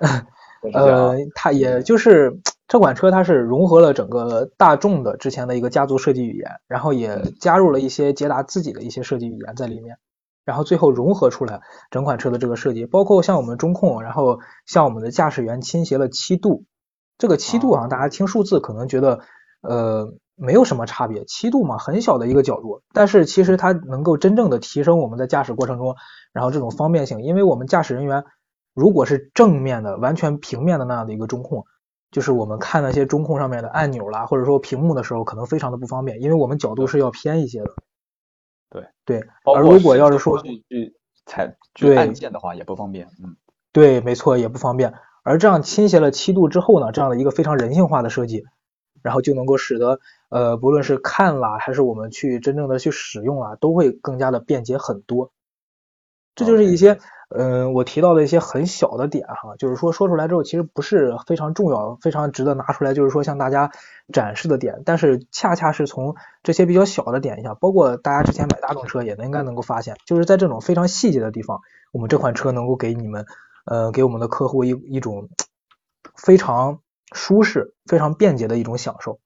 呃，它也就是这款车，它是融合了整个大众的之前的一个家族设计语言，然后也加入了一些捷达自己的一些设计语言在里面，然后最后融合出来整款车的这个设计，包括像我们中控，然后向我们的驾驶员倾斜了七度，这个七度啊，大家听数字可能觉得呃没有什么差别，七度嘛，很小的一个角度，但是其实它能够真正的提升我们在驾驶过程中，然后这种方便性，因为我们驾驶人员。如果是正面的、完全平面的那样的一个中控，就是我们看那些中控上面的按钮啦，或者说屏幕的时候，可能非常的不方便，因为我们角度是要偏一些的。对对，而如果要是说去踩去按键的话，也不方便。嗯，对，没错，也不方便。而这样倾斜了七度之后呢，这样的一个非常人性化的设计，然后就能够使得呃，不论是看了，还是我们去真正的去使用啊，都会更加的便捷很多。这就是一些。嗯，我提到的一些很小的点哈，就是说说出来之后其实不是非常重要、非常值得拿出来，就是说向大家展示的点。但是恰恰是从这些比较小的点下，包括大家之前买大众车也应该能够发现，就是在这种非常细节的地方，我们这款车能够给你们，呃，给我们的客户一一种非常舒适、非常便捷的一种享受。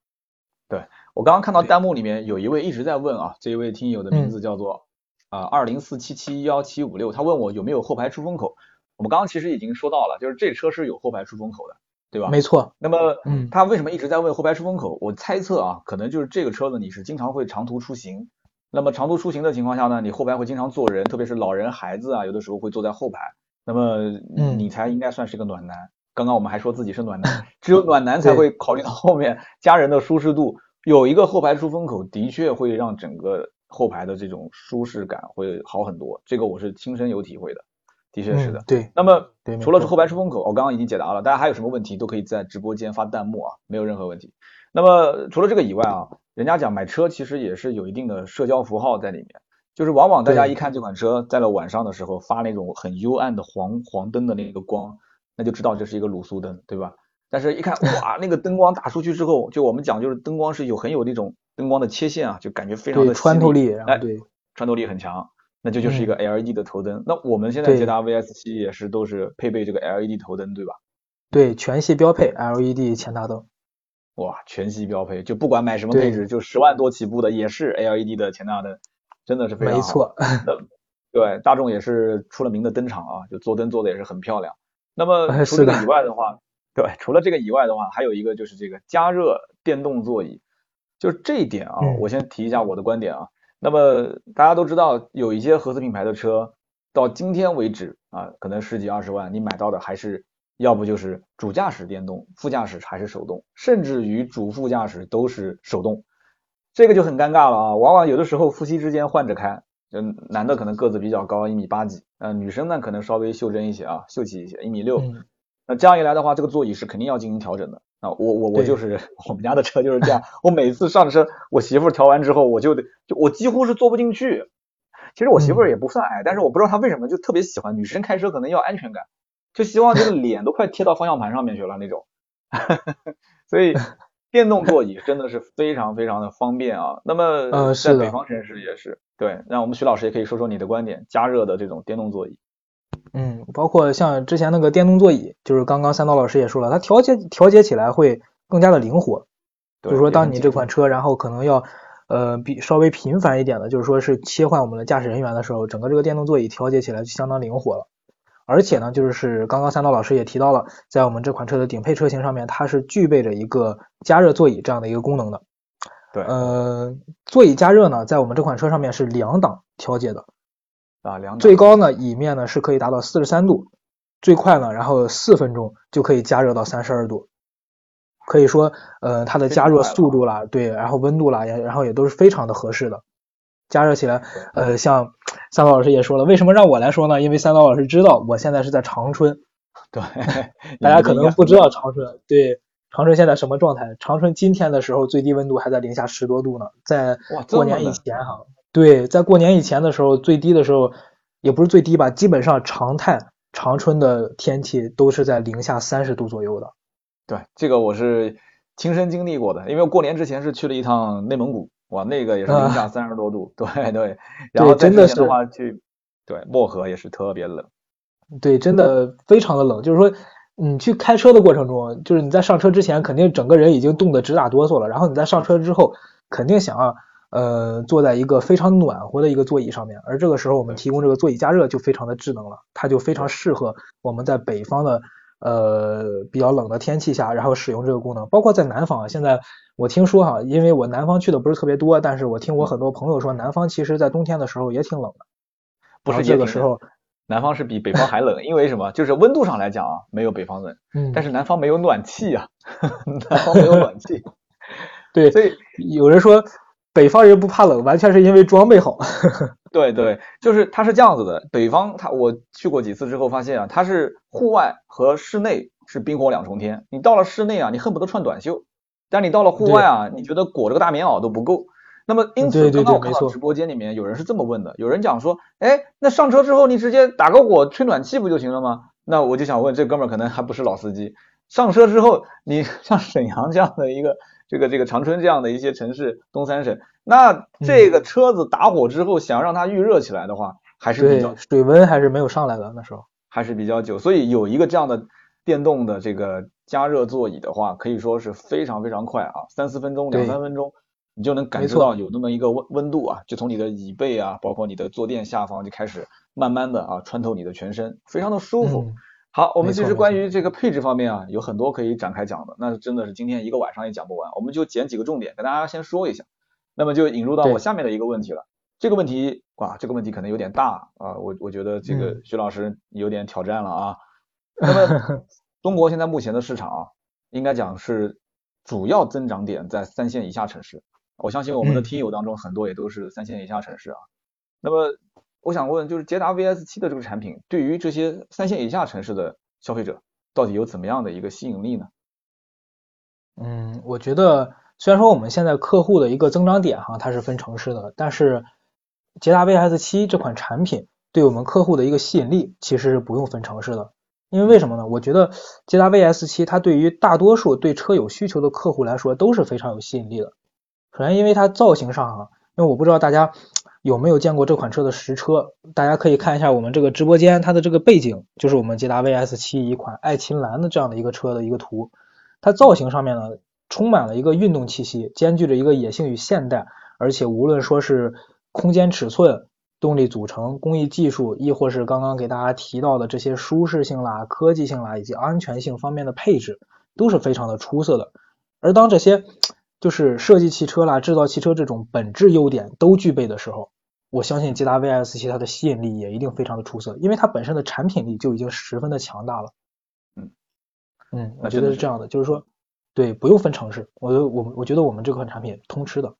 对我刚刚看到弹幕里面有一位一直在问啊，这一位听友的名字叫做。啊，二零四七七幺七五六，他问我有没有后排出风口。我们刚刚其实已经说到了，就是这车是有后排出风口的，对吧？没错。那么，嗯，他为什么一直在问后排出风口？我猜测啊，可能就是这个车子你是经常会长途出行。那么长途出行的情况下呢，你后排会经常坐人，特别是老人、孩子啊，有的时候会坐在后排。那么，你才应该算是个暖男。刚刚我们还说自己是暖男，只有暖男才会考虑到后面家人的舒适度。有一个后排出风口，的确会让整个。后排的这种舒适感会好很多，这个我是亲身有体会的，的确是的。对，那么除了是后排出风口，我刚刚已经解答了，大家还有什么问题都可以在直播间发弹幕啊，没有任何问题。那么除了这个以外啊，人家讲买车其实也是有一定的社交符号在里面，就是往往大家一看这款车在了晚上的时候发那种很幽暗的黄黄灯的那个光，那就知道这是一个卤素灯，对吧？但是一看哇，那个灯光打出去之后，就我们讲就是灯光是有很有那种。灯光的切线啊，就感觉非常的穿透力，哎，对，穿透力很强，那这就是一个 LED 的头灯。那我们现在捷达 VS 七也是都是配备这个 LED 头灯，对吧？对，全系标配 LED 前大灯。哇，全系标配，就不管买什么配置，就十万多起步的也是 LED 的前大灯，真的是非常好。没错。对，大众也是出了名的灯厂啊，就做灯做的也是很漂亮。那么除了这个以外的话，对，除了这个以外的话，还有一个就是这个加热电动座椅。就是这一点啊，我先提一下我的观点啊。那么大家都知道，有一些合资品牌的车，到今天为止啊，可能十几二十万，你买到的还是要不就是主驾驶电动，副驾驶还是手动，甚至于主副驾驶都是手动，这个就很尴尬了啊。往往有的时候夫妻之间换着开，嗯，男的可能个子比较高，一米八几，嗯，女生呢可能稍微袖珍一些啊，秀气一些，一米六。那这样一来的话，这个座椅是肯定要进行调整的。啊，我我我就是我们家的车就是这样，我每次上车，我媳妇调完之后，我就得就我几乎是坐不进去。其实我媳妇也不算矮，但是我不知道她为什么就特别喜欢女生开车，可能要安全感，就希望这个脸都快贴到方向盘上面去了那种。所以电动 座椅真的是非常非常的方便啊。那么在北方城市也是对，那我们徐老师也可以说说你的观点，加热的这种电动座椅。嗯，包括像之前那个电动座椅，就是刚刚三刀老师也说了，它调节调节起来会更加的灵活。就是说，当你这款车然后可能要呃比稍微频繁一点的，就是说是切换我们的驾驶人员的时候，整个这个电动座椅调节起来就相当灵活了。而且呢，就是刚刚三刀老师也提到了，在我们这款车的顶配车型上面，它是具备着一个加热座椅这样的一个功能的。对，呃，座椅加热呢，在我们这款车上面是两档调节的。啊，两档最高呢，椅面呢是可以达到四十三度，最快呢，然后四分钟就可以加热到三十二度，可以说，呃，它的加热速度啦，对，然后温度啦，也然后也都是非常的合适的，加热起来，呃，像三刀老师也说了，为什么让我来说呢？因为三刀老师知道我现在是在长春，对，大家可能不知道长春，对，长春现在什么状态？长春今天的时候最低温度还在零下十多度呢，在过年以前哈。对，在过年以前的时候，最低的时候也不是最低吧，基本上常态长春的天气都是在零下三十度左右的。对，这个我是亲身经历过的，因为过年之前是去了一趟内蒙古，哇，那个也是零下三十多度，对对。然后真的是的话去，对，漠河也是特别冷。对，真的非常的冷，就是说你去开车的过程中，就是你在上车之前，肯定整个人已经冻得直打哆嗦了，然后你在上车之后，肯定想要呃坐在一个非常暖和的一个座椅上面，而这个时候我们提供这个座椅加热就非常的智能了，它就非常适合我们在北方的呃比较冷的天气下，然后使用这个功能。包括在南方，现在我听说哈，因为我南方去的不是特别多，但是我听我很多朋友说，南方其实在冬天的时候也挺冷的，不是这个时候。南方是比北方还冷，因为什么？就是温度上来讲啊，没有北方冷。嗯。但是南方没有暖气啊，南方没有暖气。对。所以有人说北方人不怕冷，完全是因为装备好。对对，就是它是这样子的。北方它我去过几次之后发现啊，它是户外和室内是冰火两重天。你到了室内啊，你恨不得穿短袖；但你到了户外啊，你觉得裹着个大棉袄都不够。那么因此，刚刚我看到直播间里面有人是这么问的，有人讲说，哎，那上车之后你直接打个火吹暖气不就行了吗？那我就想问，这哥们儿可能还不是老司机，上车之后，你 像沈阳这样的一个这个这个长春这样的一些城市，东三省，那这个车子打火之后，想让它预热起来的话，还是比较水温还是没有上来的那时候，还是比较久，所以有一个这样的电动的这个加热座椅的话，可以说是非常非常快啊，三四分钟，两三分钟。你就能感受到有那么一个温温度啊，就从你的椅背啊，包括你的坐垫下方就开始慢慢的啊穿透你的全身，非常的舒服。好，我们其实关于这个配置方面啊，有很多可以展开讲的，那真的是今天一个晚上也讲不完，我们就捡几个重点给大家先说一下。那么就引入到我下面的一个问题了，这个问题哇，这个问题可能有点大啊，我我觉得这个徐老师有点挑战了啊。那么中国现在目前的市场啊，应该讲是主要增长点在三线以下城市。我相信我们的听友当中很多也都是三线以下城市啊。那么我想问，就是捷达 VS 七的这个产品，对于这些三线以下城市的消费者，到底有怎么样的一个吸引力呢？嗯，我觉得虽然说我们现在客户的一个增长点哈，它是分城市的，但是捷达 VS 七这款产品对我们客户的一个吸引力其实是不用分城市的。因为为什么呢？我觉得捷达 VS 七它对于大多数对车有需求的客户来说都是非常有吸引力的。首先，因为它造型上啊，因为我不知道大家有没有见过这款车的实车，大家可以看一下我们这个直播间它的这个背景，就是我们捷达 VS 七一款爱琴蓝的这样的一个车的一个图。它造型上面呢，充满了一个运动气息，兼具着一个野性与现代，而且无论说是空间尺寸、动力组成、工艺技术，亦或是刚刚给大家提到的这些舒适性啦、科技性啦以及安全性方面的配置，都是非常的出色的。而当这些就是设计汽车啦、制造汽车这种本质优点都具备的时候，我相信捷达 VS 七它的吸引力也一定非常的出色，因为它本身的产品力就已经十分的强大了。嗯嗯，我觉得是这样的，就是说，对，不用分城市，我我我觉得我们这款产品通吃的，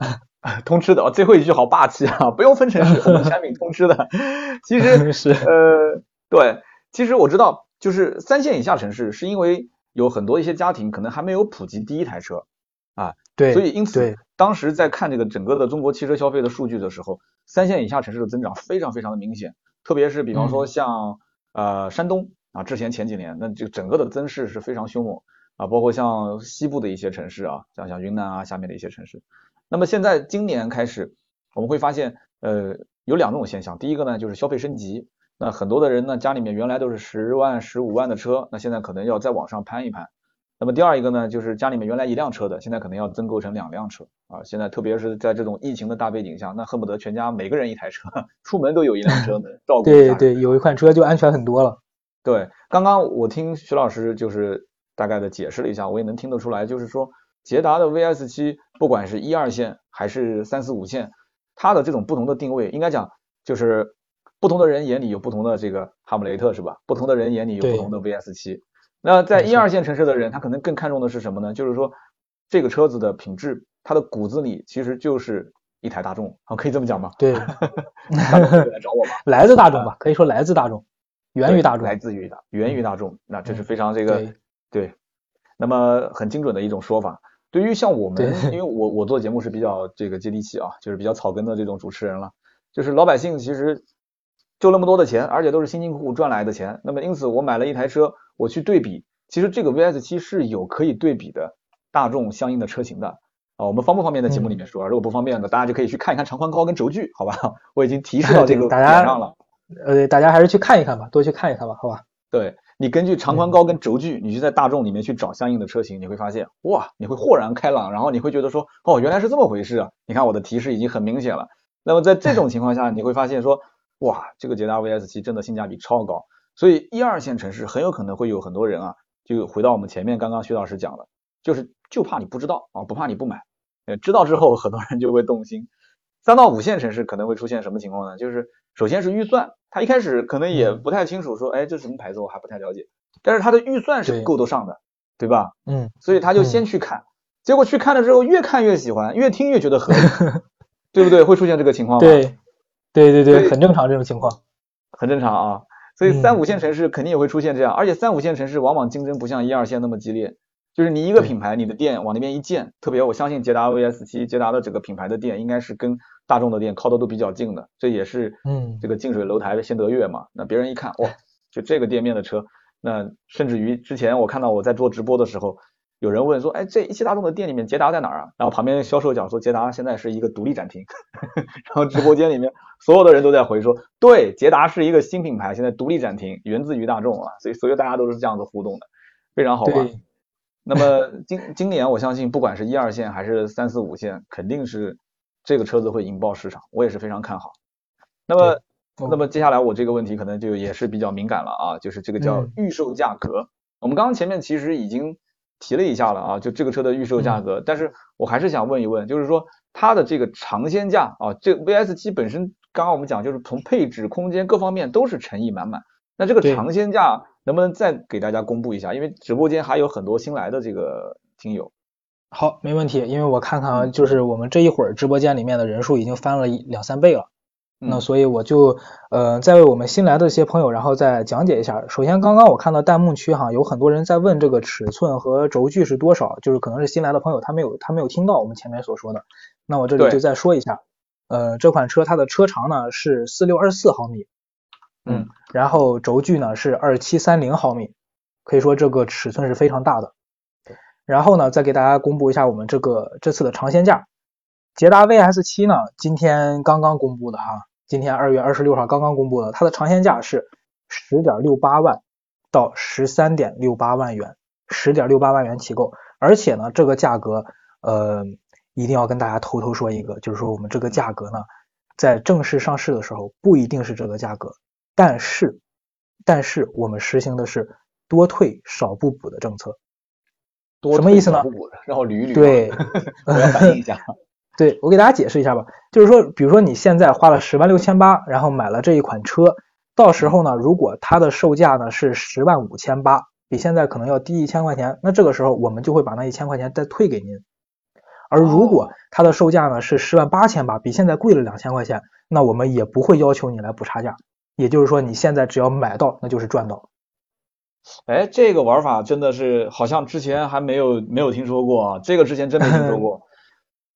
通吃的哦，最后一句好霸气啊，不用分城市，我们产品通吃的。其实 是呃，对，其实我知道，就是三线以下城市是因为有很多一些家庭可能还没有普及第一台车。啊，对，所以因此，当时在看这个整个的中国汽车消费的数据的时候，三线以下城市的增长非常非常的明显，特别是比方说像呃山东啊，之前前几年那这个整个的增势是非常凶猛啊，包括像西部的一些城市啊，像像云南啊下面的一些城市，那么现在今年开始，我们会发现呃有两种现象，第一个呢就是消费升级，那很多的人呢家里面原来都是十万十五万的车，那现在可能要再往上攀一攀。那么第二一个呢，就是家里面原来一辆车的，现在可能要增购成两辆车啊。现在特别是在这种疫情的大背景下，那恨不得全家每个人一台车，出门都有一辆车能，照顾对对，有一款车就安全很多了。对，刚刚我听徐老师就是大概的解释了一下，我也能听得出来，就是说捷达的 VS 七，不管是一二线还是三四五线，它的这种不同的定位，应该讲就是不同的人眼里有不同的这个哈姆雷特是吧？不同的人眼里有不同的 VS 七。那在一二线城市的人，他可能更看重的是什么呢？就是说这个车子的品质，它的骨子里其实就是一台大众，啊，可以这么讲吗？对，来找我吧，来自大众吧，可以说来自大众，源于大众，来自于大，源于大众。那这是非常这个对，那么很精准的一种说法。对于像我们，因为我我做节目是比较这个接地气啊，就是比较草根的这种主持人了，就是老百姓其实就那么多的钱，而且都是辛辛苦苦赚来的钱。那么因此我买了一台车，我去对比，其实这个 VS 七是有可以对比的大众相应的车型的啊。我们方不方便在节目里面说？如果不方便的，大家就可以去看一看长宽高跟轴距，好吧？我已经提示到这个点上了。呃，大家还是去看一看吧，多去看一看吧，好吧？对你根据长宽高跟轴距，你就在大众里面去找相应的车型，你会发现哇，你会豁然开朗，然后你会觉得说哦，原来是这么回事啊！你看我的提示已经很明显了。那么在这种情况下，你会发现说哇，这个捷达 VS 七真的性价比超高，所以一二线城市很有可能会有很多人啊，就回到我们前面刚刚薛老师讲的，就是就怕你不知道啊，不怕你不买，呃，知道之后很多人就会动心。三到五线城市可能会出现什么情况呢？就是首先是预算。他一开始可能也不太清楚，说，哎，这什么牌子我还不太了解，但是他的预算是够得上的，对吧？嗯，所以他就先去看，结果去看了之后，越看越喜欢，越听越觉得合理，对不对？会出现这个情况吗？对，对对对，很正常这种情况，很正常啊。所以三五线城市肯定也会出现这样，而且三五线城市往往竞争不像一二线那么激烈，就是你一个品牌，你的店往那边一建，特别我相信捷达 VS 七，捷达的整个品牌的店应该是跟。大众的店靠的都比较近的，这也是嗯这个近水楼台先得月嘛。那别人一看哇，就这个店面的车，那甚至于之前我看到我在做直播的时候，有人问说，哎，这一汽大众的店里面捷达在哪儿啊？然后旁边销售讲说，捷达现在是一个独立展厅。然后直播间里面所有的人都在回说，对，捷达是一个新品牌，现在独立展厅，源自于大众啊。所以所以大家都是这样子互动的，非常好玩。那么今今年我相信，不管是一二线还是三四五线，肯定是。这个车子会引爆市场，我也是非常看好。那么，那么接下来我这个问题可能就也是比较敏感了啊，就是这个叫预售价格。我们刚刚前面其实已经提了一下了啊，就这个车的预售价格。但是我还是想问一问，就是说它的这个尝鲜价啊，这 VS 七本身刚刚我们讲就是从配置、空间各方面都是诚意满满。那这个尝鲜价能不能再给大家公布一下？因为直播间还有很多新来的这个听友。好，没问题，因为我看看，就是我们这一会儿直播间里面的人数已经翻了两三倍了，那所以我就呃再为我们新来的一些朋友，然后再讲解一下。首先，刚刚我看到弹幕区哈，有很多人在问这个尺寸和轴距是多少，就是可能是新来的朋友，他没有他没有听到我们前面所说的，那我这里就再说一下，呃，这款车它的车长呢是四六二四毫米，嗯，然后轴距呢是二七三零毫米，可以说这个尺寸是非常大的。然后呢，再给大家公布一下我们这个这次的尝鲜价，捷达 VS 七呢，今天刚刚公布的哈，今天二月二十六号刚刚公布的，它的尝鲜价是十点六八万到十三点六八万元，十点六八万元起购，而且呢，这个价格呃，一定要跟大家偷偷说一个，就是说我们这个价格呢，在正式上市的时候不一定是这个价格，但是但是我们实行的是多退少不补的政策。什么意思呢？然后捋一捋。对，我要反映一下。对我给大家解释一下吧，就是说，比如说你现在花了十万六千八，然后买了这一款车，到时候呢，如果它的售价呢是十万五千八，比现在可能要低一千块钱，那这个时候我们就会把那一千块钱再退给您。而如果它的售价呢是十万八千八，比现在贵了两千块钱，那我们也不会要求你来补差价。也就是说，你现在只要买到，那就是赚到。哎，这个玩法真的是好像之前还没有没有听说过啊，这个之前真没听说过。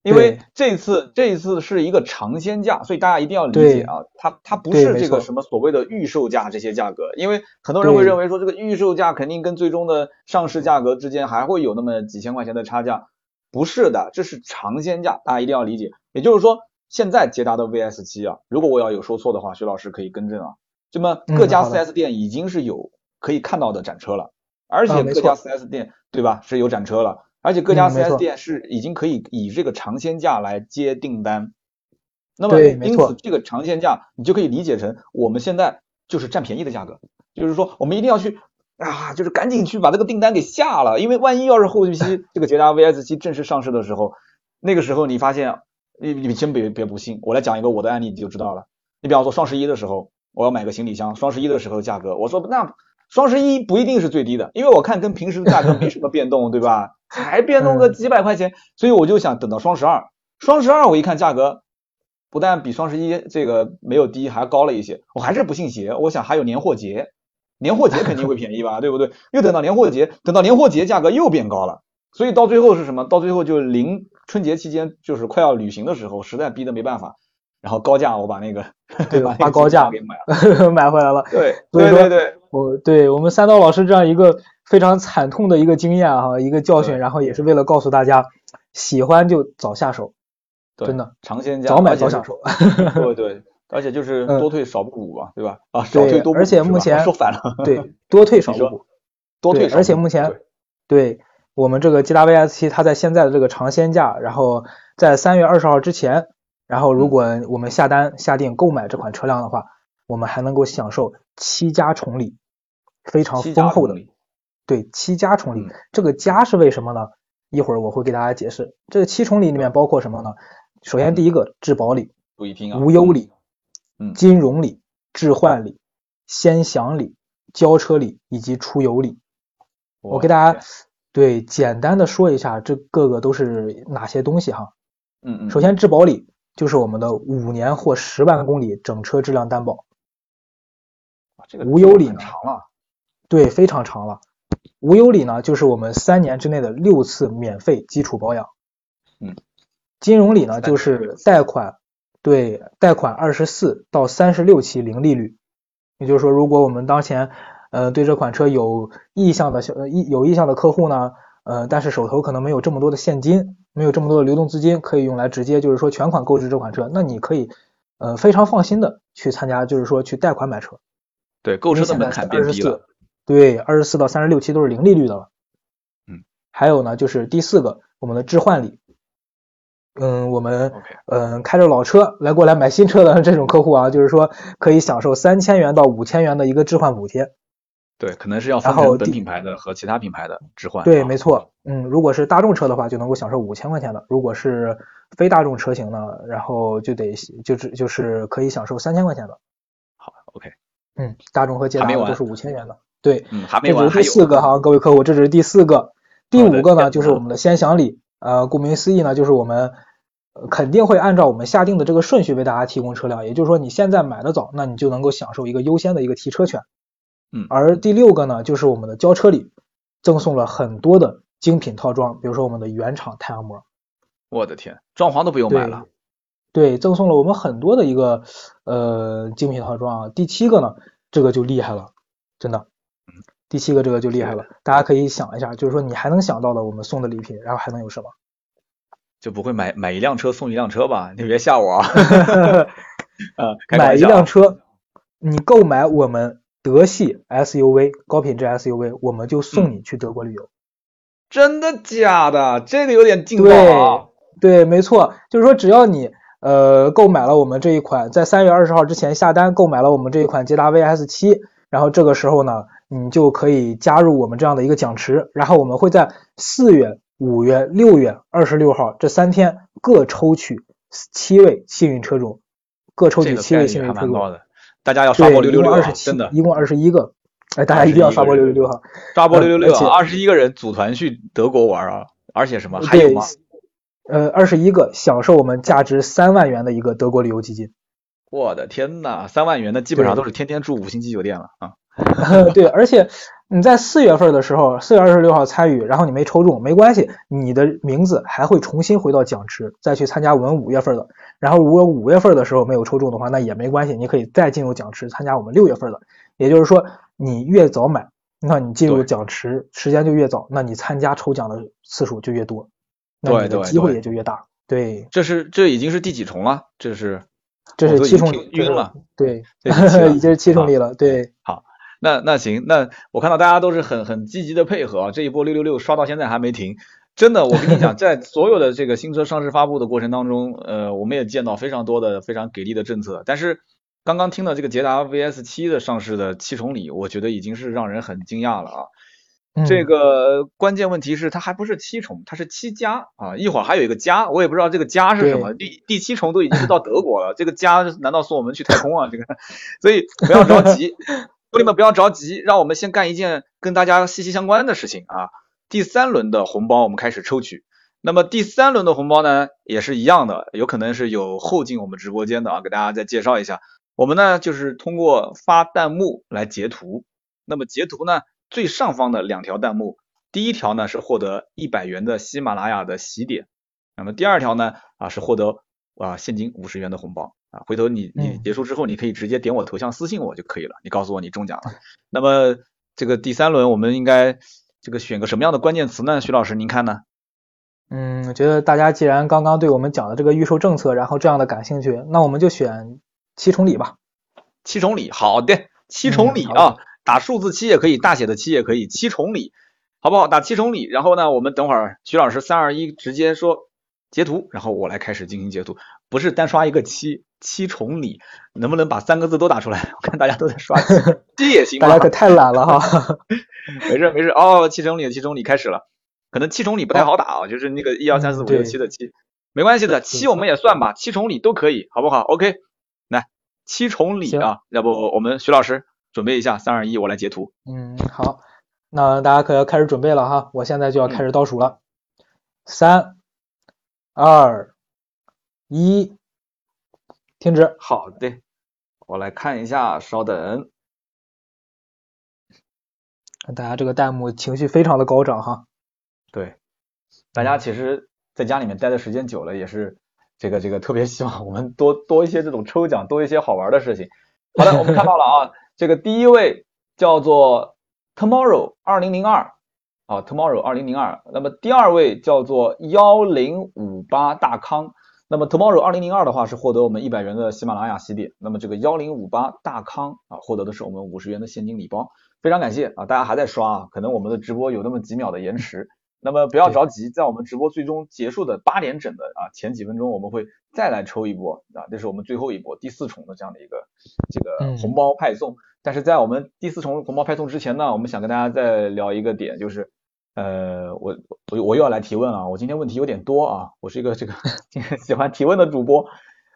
因为这次这一次是一个尝鲜价，所以大家一定要理解啊，它它不是这个什么所谓的预售价这些价格，因为很多人会认为说这个预售价肯定跟最终的上市价格之间还会有那么几千块钱的差价，不是的，这是尝鲜价，大家一定要理解。也就是说，现在捷达的 VS 七啊，如果我要有说错的话，徐老师可以更正啊。那么各家 4S 店已经是有。可以看到的展车了，而且各家 4S 店对吧？是有展车了，而且各家 4S 店是已经可以以这个尝鲜价来接订单。那么因此这个尝鲜价你就可以理解成我们现在就是占便宜的价格，就是说我们一定要去啊，就是赶紧去把这个订单给下了，因为万一要是后期这个捷达 VS 七正式上市的时候，那个时候你发现你你先别别不信，我来讲一个我的案例你就知道了。你比方说双十一的时候我要买个行李箱，双十一的时候价格我说那。双十一不一定是最低的，因为我看跟平时的价格没什么变动，对吧？才变动个几百块钱，所以我就想等到双十二。双十二我一看价格不但比双十一这个没有低，还高了一些，我还是不信邪。我想还有年货节，年货节肯定会便宜吧，对不对？又等到年货节，等到年货节价格又变高了，所以到最后是什么？到最后就临春节期间，就是快要旅行的时候，实在逼得没办法。然后高价我把那个对 把高价给买了。买回来了。对所以说对对对，我对我们三刀老师这样一个非常惨痛的一个经验哈，一个教训，然后也是为了告诉大家，喜欢就早下手，对真的尝鲜价，早买早享受。对对，而且就是嗯多退少不补嘛，对吧？啊，少对退多补而且目前说反了，对，多退少补。多退对而且目前对对我们这个捷达 VS 七，它在现在的这个尝鲜价，然后在三月二十号之前，然后如嗯果我们下单下定购买这款车辆的话，我们还能够享受七加重礼，非常丰厚的。礼对，七加重礼，嗯这个加是为什么呢？一会儿我会给大家解释。这个七重礼里面包括什么呢？首先第一个质保礼、无忧礼、嗯金融礼、置换礼、先享礼、交车礼以及出游礼。我给大家对简单的说一下，这各个都是哪些东西哈。嗯嗯，首先，质保礼就是我们的五年或十万公里整车质量担保，这个无忧里呢长了，对，非常长了。无忧里呢，就是我们三年之内的六次免费基础保养。嗯，金融里呢，就是贷款，对，贷款二十四到三十六期零利率。也就是说，如果我们当前呃对这款车有意向的小呃意有意向的客户呢，呃，但是手头可能没有这么多的现金，没有这么多的流动资金，可以用来直接就是说全款购置这款车，那你可以呃非常放心的去参加，就是说去贷款买车。对，购车的门槛变低了，对，二十四到三十六期都是零利率的了。嗯，还有呢，就是第四个，我们的置换礼。嗯，我们嗯开着老车来过来买新车的这种客户啊，就是说可以享受三千元到五千元的一个置换补贴。对，可能是要分成本品牌的和其他品牌的置换，对，啊没错。嗯，如果是大众车的话，就能够享受五千块钱的；如果是非大众车型呢，然后就得就是就是可以享受三千块钱的。好，OK，嗯，大众和捷达的都是五千元的。对，嗯，还没这完，这是第四个哈，各位客户，这只是第四个。第五个呢，就是我们的先享礼。呃，顾名思义呢，就是我们呃肯定会按照我们下定的这个顺序为大家提供车辆。也就是说，你现在买的早，那你就能够享受一个优先的一个提车权。嗯而第六个呢，就是我们的交车礼，赠送了很多的精品套装，比如说我们的原厂太阳膜，我的天，装潢都不用买了，对，赠送了我们很多的一个呃精品套装啊。第七个呢，这个就厉害了，真的。第七个这个就厉害了，大家可以想一下，就是说你还能想到的我们送的礼品，然后还能有什么？就不会买买一辆车送一辆车吧？你别吓我啊！呃，开个买一辆车，你购买我们德系 SUV 高品质 SUV，我们就嗯送你去德国旅游。真的假的？这个有点劲爆啊！对，没错，就是说只要你呃购买了我们这一款，在三月二十号之前下单购买了我们这一款捷达 VS 七，然后这个时候呢，你就可以加入我们这样的一个奖池，然后我们会在四月、五月、六月二十六号这三天各抽取七位幸运车主，各抽取七位幸运车主，大家要刷波对，六六六真的，一共二十一个，哎，大家一定要刷波六六六哈。刷波六六六啊！二十一个人组团去德国玩啊！而且什么还有吗？，呃，二十一个享受我们价值三万元的一个德国旅游基金。我的天呐，三万元的基本上都是天天住五星级酒店了啊！对，而且你在四月份的时候，四月二十六号参与，然后你没抽中，没关系，你的名字还会重新回到奖池，再去参加我们五月份的。然后如果五月份的时候没有抽中的话，那也没关系，你可以再进入奖池参加我们六月份的。也就是说，你越早买，那你进入奖池时间就越早，那你参加抽奖的次数就越多，那你的机会也就越大。对，这是这已经是第几重了？这是这是七重礼，这是听晕了。对 已经是七重啊礼了。对，那那行，那我看到大家都是很很积极的配合啊，这一波六六六刷到现在还没停。真的，我跟你讲，在所有的这个新车上市发布的过程当中，呃，我们也见到非常多的非常给力的政策。但是刚刚听到这个捷达 VS 七的上市的七重礼，我觉得已经是让人很惊讶了啊。这嗯个关键问题是它还不是七重，它是七加啊，一会儿还有一个加，我也不知道这个加是什么。第第七重都已经是到德国了，这个加难道送我们去太空啊？这个，所以不要着急，兄弟们不要着急，让我们先干一件跟大家息息相关的事情啊。第三轮的红包我们开始抽取，那么第三轮的红包呢也是一样的，有可能是有后进我们直播间的啊，给大家再介绍一下。我们呢就是通过发弹幕来截图，那么截图呢最上方的两条弹幕，第一条呢是获得一百元的喜马拉雅的喜点，那么第二条呢啊是获得啊现金五十元的红包啊，回头你你嗯结束之后，你可以直接点我头像私信我就可以了，你告诉我你中奖了。那么这个第三轮我们应该这个选个什么样的关键词呢？徐老师您看呢？嗯，我觉得大家既然刚刚对我们讲的这个预售政策，然后这样的感兴趣，那我们就选七重礼吧。七重礼，好的，七重礼啊，打数字七也可以，大写的七也可以，七重礼，好不好？打七重礼，然后呢，我们等会儿徐老师三二一直接说截图，然后我来开始进行截图，不是单刷一个七，七重礼，能不能把三个字都打出来？我看大家都在刷七，也行吧大家可太懒了哈。没事没事哦，七重礼七重礼开始了，可能七重礼不太好打啊，就是那个一二三四五六对七的七，没关系的，七我们也算吧，七重礼都可以，好不好？OK，来七重礼啊，要不我们徐老师准备一下，三二一，我来截图。嗯，好，那大家可要开始准备了哈，我现在就要开始倒数了，三、二、一，停止。好的，我来看一下，稍等。大家这个弹幕情绪非常的高涨哈。对，大家其实在家里面待的时间久了，也是这个这个特别希望我们多多一些这种抽奖，多一些好玩的事情。好的，我们看到了啊，这个第一位叫做 Tomorrow 二零零二啊，Tomorrow 二零零二。那么第二位叫做幺零五八大康。那么 Tomorrow 二零零二的话是获得我们一百元的喜马拉雅喜点，那么这个幺零五八大康啊获得的是我们五十元的现金礼包，非常感谢啊！大家还在刷啊，可能我们的直播有那么几秒的延迟，那么不要着急，在我们直播最终结束的八点整的啊前几分钟，我们会再来抽一波啊，这是我们最后一波第四重的这样的一个这个嗯红包派送。但是在我们第四重红包派送之前呢，我们想跟大家再聊一个点，就是呃，我我我又要来提问了，我今天问题有点多啊，我是一个这个 喜欢提问的主播，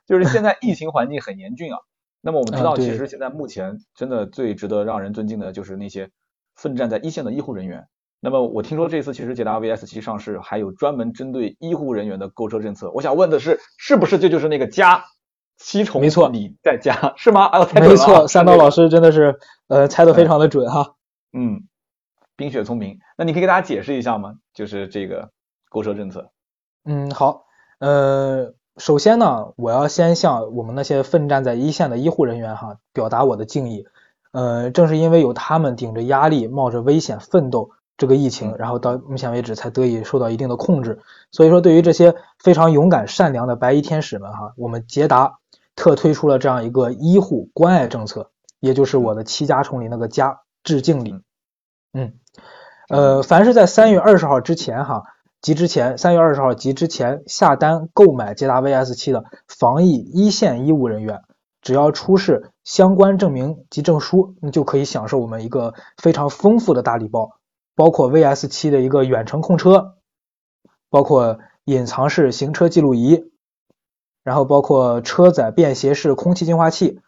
就是现在疫情环境很严峻啊。那么我们知道，其实现在目前真的最值得让人尊敬的就是那些奋战在一线的医护人员。那么我听说这次其实捷达 VS 七上市还有专门针对医护人员的购车政策，我想问的是，是不是这就是那个加七重没错你在加是吗？哎呦，太准了啊！没错，三刀老师真的是呃猜的非常的准哈。嗯，冰雪聪明。那你可以给大家解释一下吗？就是这个购车政策。嗯，好，呃，首先呢，我要先向我们那些奋战在一线的医护人员哈表达我的敬意。呃，正是因为有他们顶着压力、冒着危险奋斗，这个疫情，嗯然后到目前为止才得以受到一定的控制。所以说，对于这些非常勇敢、善良的白衣天使们哈，我们捷达特推出了这样一个医护关爱政策，也就是我的七家重里那个家致敬礼。嗯，呃，凡是在三月二十号之前哈。及之前，三月二十号及之前下单购买捷达 VS 七的防疫一线医务人员，只要出示相关证明及证书，你就可以享受我们一个非常丰富的大礼包，包括 VS 七的一个远程控车，包括隐藏式行车记录仪，然后包括车载便携式空气净化器，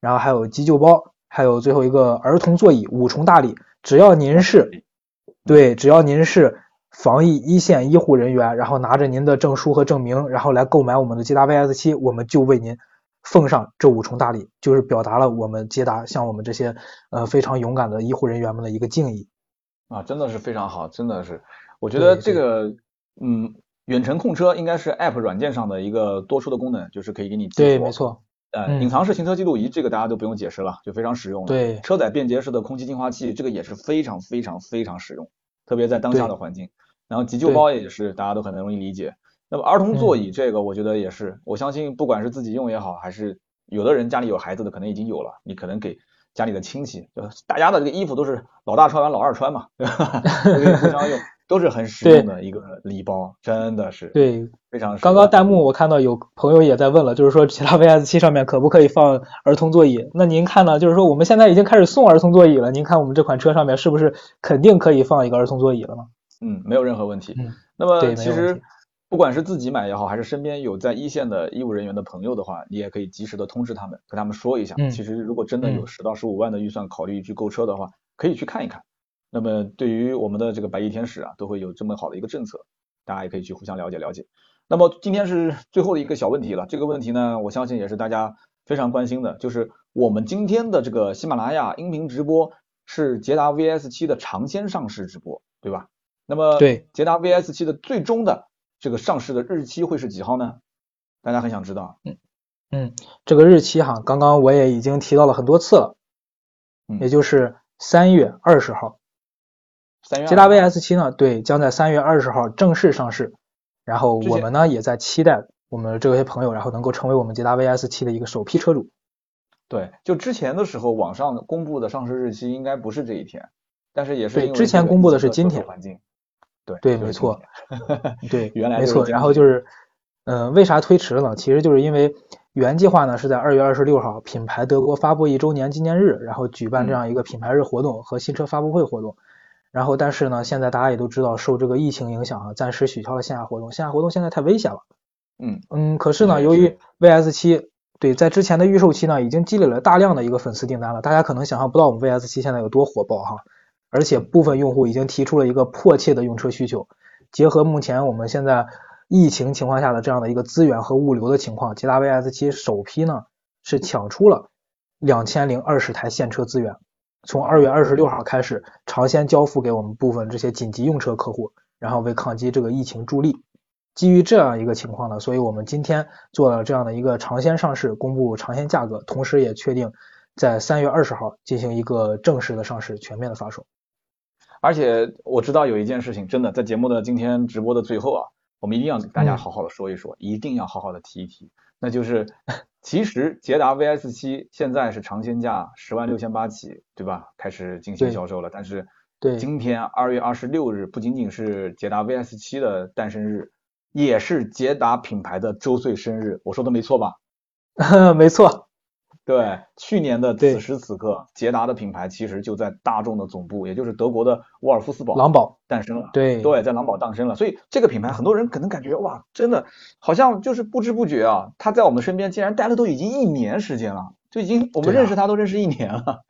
然后还有急救包，还有最后一个儿童座椅五重大礼。只要您是对，只要您是。防疫一线医护人员，然后拿着您的证书和证明，然后来购买我们的捷达 VS 七，我们就为您奉上这五重大礼，就是表达了我们捷达向我们这些呃非常勇敢的医护人员们的一个敬意啊，真的是非常好，真的是，我觉得这个嗯，远程控车应该是 App 软件上的一个多出的功能，就是可以给你对，没错。呃，嗯隐藏式行车记录仪这个大家都不用解释了，就非常实用了。对，车载便捷式的空气净化器这个也是非常非常非常实用，特别在当下的环境。然后急救包也是大家都很容易理解。那么儿童座椅这个我觉得也是，我相信不管是自己用也好，还是有的人家里有孩子的可能已经有了，你可能给家里的亲戚，就大家的这个衣服都是老大穿完老二穿嘛，对吧？互相用都是很实用的一个礼包，真的是对，非常。刚刚弹幕我看到有朋友也在问了，就是说其他 VS 七上面可不可以放儿童座椅？那您看呢？就是说我们现在已经开始送儿童座椅了，您看我们这款车上面是不是肯定可以放一个儿童座椅了吗？嗯，没有任何问题。嗯，那么其实不管是自己买也好，还是身边有在一线的医务人员的朋友的话，你也可以及时的通知他们，跟他们说一下。嗯其实如果真的有嗯十到十五万的预算考虑去购车的话，可以去看一看。那么对于我们的这个白衣天使啊，都会有这么好的一个政策，大家也可以去互相了解了解。那么今天是最后的一个小问题了，这个问题呢，我相信也是大家非常关心的，就是我们今天的这个喜马拉雅音频直播是捷达 VS 七的尝鲜上市直播，对吧？那么对，捷达 VS 七的最终的这个上市的日期会是几号呢？大家很想知道。嗯嗯，这个日期哈，刚刚我也已经提到了很多次了，也就是三月二十号。三月。捷达 VS 七呢，对，将在三月二十号正式上市。然后我们呢，也在期待我们这些朋友，然后能够成为我们捷达 VS 七的一个首批车主。对，就之前的时候，网上公布的上市日期应该不是这一天，但是也是对之前公布的是今天。环境。对对，没错。对，原来没错。然后就是，嗯，为啥推迟了呢？其实就是因为原计划呢是在二月二十六号品牌德国发布一周年纪念日，然后举办这样一个品牌日活动和新车发布会活动。然后，但是呢，现在大家也都知道，受这个疫情影响啊，暂时取消了线下活动。线下活动现在太危险了。嗯嗯，可是呢，由于 VS 七对在之前的预售期呢，已经积累了大量的一个粉丝订单了。大家可能想象不到我们 VS 七现在有多火爆哈，而且部分用户已经提出了一个迫切的用车需求。结合目前我们现在疫情情况下的这样的一个资源和物流的情况，捷达 VS 七首批呢是抢出了两千零二十台现车资源。从二月二十六号开始，尝鲜交付给我们部分这些紧急用车客户，然后为抗击这个疫情助力。基于这样一个情况呢，所以我们今天做了这样的一个尝鲜上市，公布尝鲜价格，同时也确定在三月二十号进行一个正式的上市，全面的发售。而且我知道有一件事情，真的在节目的今天直播的最后啊，我们一定要给大家好好的说一说，一定要好好的提一提，那就是。其实捷达 VS 七现在是尝鲜价十万六千八起，对吧？开始进行销售了。但是，对，今天二月二十六日不仅仅是捷达 VS 七的诞生日，也是捷达品牌的周岁生日。我说的没错吧？没错。对，去年的此时此刻，捷达的品牌其实就在大众的总部，也就是德国的沃尔夫斯堡狼堡诞生了。对对，在狼堡诞生了。所以这个品牌，很多人可能感觉哇，真的好像就是不知不觉啊，它在我们身边竟然待了都已经一年时间了，就已经我们认识它都认识一年了。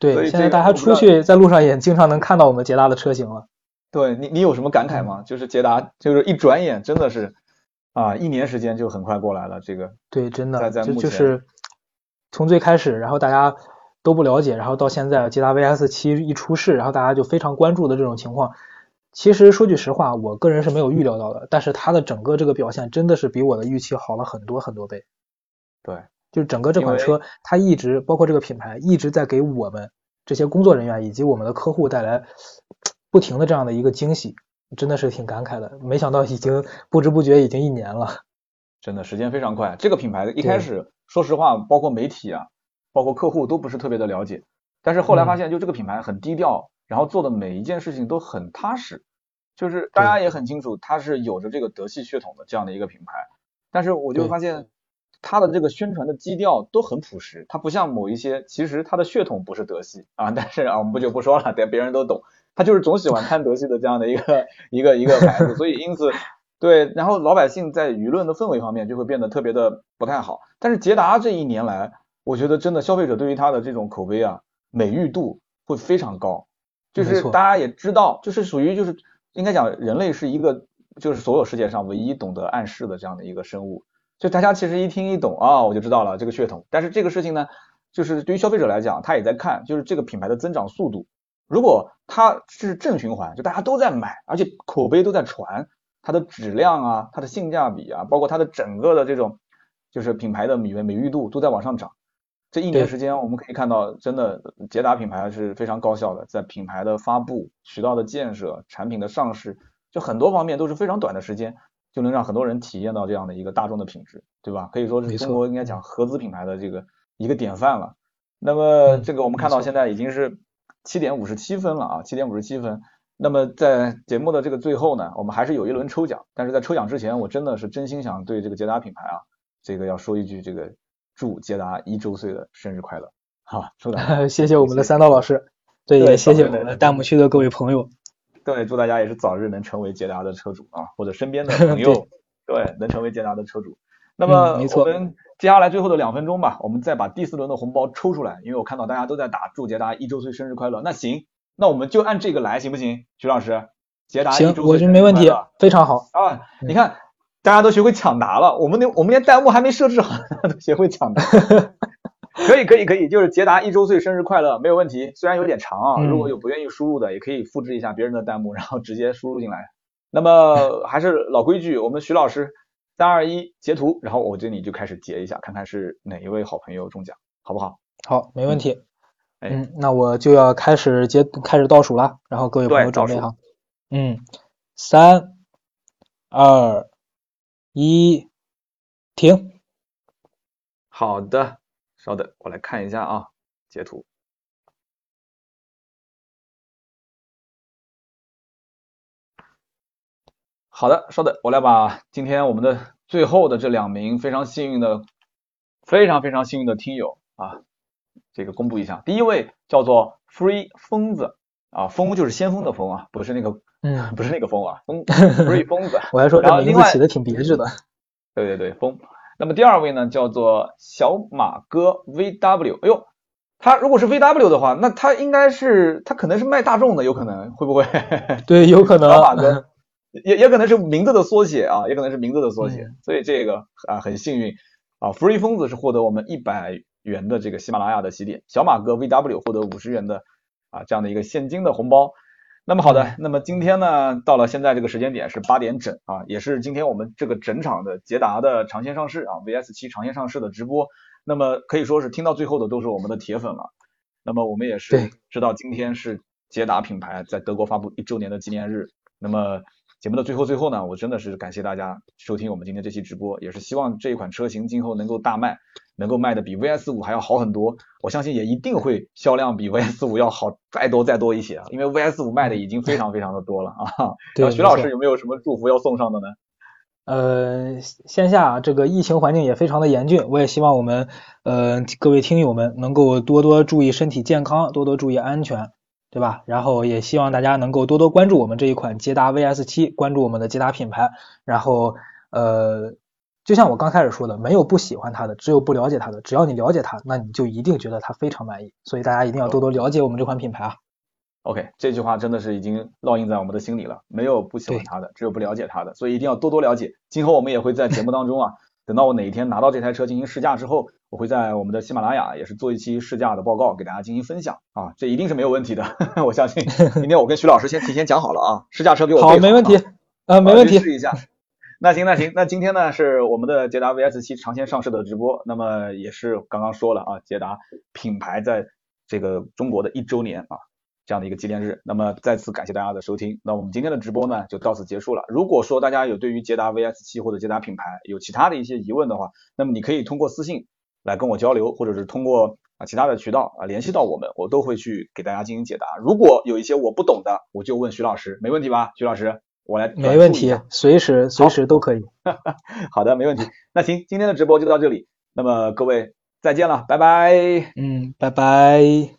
对，现在大家出去在路上也经常能看到我们捷达的车型了。对你，你有什么感慨吗？就是捷达，就是一转眼真的是啊，一年时间就很快过来了。这个对，真的在在目前。从最开始，然后大家都不了解，然后到现在捷达 VS 七一出世，然后大家就非常关注的这种情况，其实说句实话，我个人是没有预料到的。但是它的整个这个表现真的是比我的预期好了很多很多倍。对，就是整个这款车，它一直包括这个品牌一直在给我们这些工作人员以及我们的客户带来不停的这样的一个惊喜，真的是挺感慨的。没想到已经不知不觉已经一年了。真的时间非常快，这个品牌一开始。说实话，包括媒体啊，包括客户都不是特别的了解。但是后来发现，就这个品牌很低调，然后做的每一件事情都很踏实，就是大家也很清楚，它是有着这个德系血统的这样的一个品牌。但是我就发现，它的这个宣传的基调都很朴实，它不像某一些，其实它的血统不是德系啊，但是啊，我们不就不说了，等别人都懂。他就是总喜欢看德系的这样的一个一个一个牌子，所以因此。对，然后老百姓在舆论的氛围方面就会变得特别的不太好。但是捷达这一年来，我觉得真的消费者对于它的这种口碑啊、美誉度会非常高。就是大家也知道，就是属于就是应该讲人类是一个就是所有世界上唯一懂得暗示的这样的一个生物。就大家其实一听一懂啊，我就知道了这个血统。但是这个事情呢，就是对于消费者来讲，他也在看，就是这个品牌的增长速度。如果它是正循环，就大家都在买，而且口碑都在传。它的质量啊，它的性价比啊，包括它的整个的这种就是品牌的美美誉度都在往上涨。这一年时间，我们可以看到，真的捷达品牌是非常高效的，在品牌的发布、渠道的建设、产品的上市，就很多方面都是非常短的时间就能让很多人体验到这样的一个大众的品质，对吧？可以说是中国应该讲合资品牌的这个一个典范了。那么这个我们看到现在已经是七点五十七分了啊，七点五十七分。那么在节目的这个最后呢，我们还是有一轮抽奖。但是在抽奖之前，我真的是真心想对这个捷达品牌啊，这个要说一句，这个祝捷达一周岁的生日快乐！好，祝大家 谢谢我们的三刀老师，对，也谢谢我们的弹幕区的各位朋友。对，祝大家也是早日能成为捷达的车主啊，或者身边的 朋友，对，能成为捷达的车主。那么我们接下来最后的两分钟吧，我们再把第四轮的红包抽出来，因为我看到大家都在打祝捷达一周岁生日快乐。那行。那我们就按这个来，行不行，徐老师？捷达行，我觉得没问题，非常好啊！你看，大家都学会抢答了，我们连我们连弹幕还没设置好，都学会抢答。可以可以可以，就是捷达一周岁生日快乐，没有问题。虽然有点长啊，如果有不愿意输入的，也可以复制一下别人的弹幕，然后直接输入进来。那么 还是老规矩，我们徐老师三二一，截图，然后我这里就开始截一下，看看是哪一位好朋友中奖，好不好？好，没问题。哎嗯，那我就要开始接开始倒数了，然后各位朋友准备哈。嗯，三、二、一，停。好的，稍等，我来看一下啊，截图。好的，稍等，我来把今天我们的最后的这两名非常幸运的、非常非常幸运的听友啊，这个公布一下。第一位叫做 Free 疯子啊，疯就是先锋的疯啊，不是那个嗯，不是那个疯啊，疯 Free 疯子。我还说这名字起的挺别致的。对对对，疯。那么第二位呢，叫做小马哥 VW。哎呦，他如果是 VW 的话，那他应该是他可能是卖大众的，有可能会不会？对，有可能。小马哥也也可能是名字的缩写啊，也可能是名字的缩写。嗯所以这个啊很幸运啊，Free 疯子是获得我们一百元的这个喜马拉雅的喜点，小马哥 VW 获得五十元的啊这样的一个现金的红包。那么好的，那么今天呢，到了现在这个时间点是八点整啊，也是今天我们这个整场的捷达的长线上市啊，VS 七长线上市的直播。那么可以说是听到最后的都是我们的铁粉了。那么我们也是知道今天是捷达品牌在德国发布一周年的纪念日。那么节目的最后最后呢，我真的是感谢大家收听我们今天这期直播，也是希望这一款车型今后能够大卖，能够卖的比 VS 五还要好很多。我相信也一定会销量比 VS 五要好再多再多一些啊，因为 VS 五卖的已经非常非常的多了啊。对徐老师有没有什么祝福要送上的呢？呃，线下这个疫情环境也非常的严峻，我也希望我们呃各位听友们能够多多注意身体健康，多多注意安全，对吧？然后也希望大家能够多多关注我们这一款捷达 VS 七，关注我们的捷达品牌。然后呃，就像我刚开始说的，没有不喜欢它的，只有不了解它的。只要你了解它，那你就一定觉得它非常满意。所以大家一定要多多了解我们这款品牌啊。OK，这句话真的是已经烙印在我们的心里了。没有不喜欢对它的，只有不了解它的，所以一定要多多了解。今后我们也会在节目当中啊，等到我哪一天拿到这台车进行试驾之后，我会在我们的喜马拉雅也是做一期试驾的报告，给大家进行分享啊，这一定是没有问题的。我相信今天我跟徐老师先提前讲好了啊，试驾车给我备好，没问题啊，呃，没问题。试一下。那行，那行，那今天呢是我们的捷达 VS 七长线上市的直播，那么也是刚刚说了啊，捷达品牌在这个中国的一周年啊这样的一个纪念日，那么再次感谢大家的收听，那我们今天的直播呢就到此结束了。如果说大家有对于捷达 VS 七或者捷达品牌有其他的一些疑问的话，那么你可以通过私信来跟我交流，或者是通过啊其他的渠道啊联系到我们，我都会去给大家进行解答。如果有一些我不懂的，我就问徐老师，没问题吧？徐老师，我来没问题随时随时都可以。好的，没问题。那行，今天的直播就到这里，那么各位再见了，拜拜。嗯，拜拜。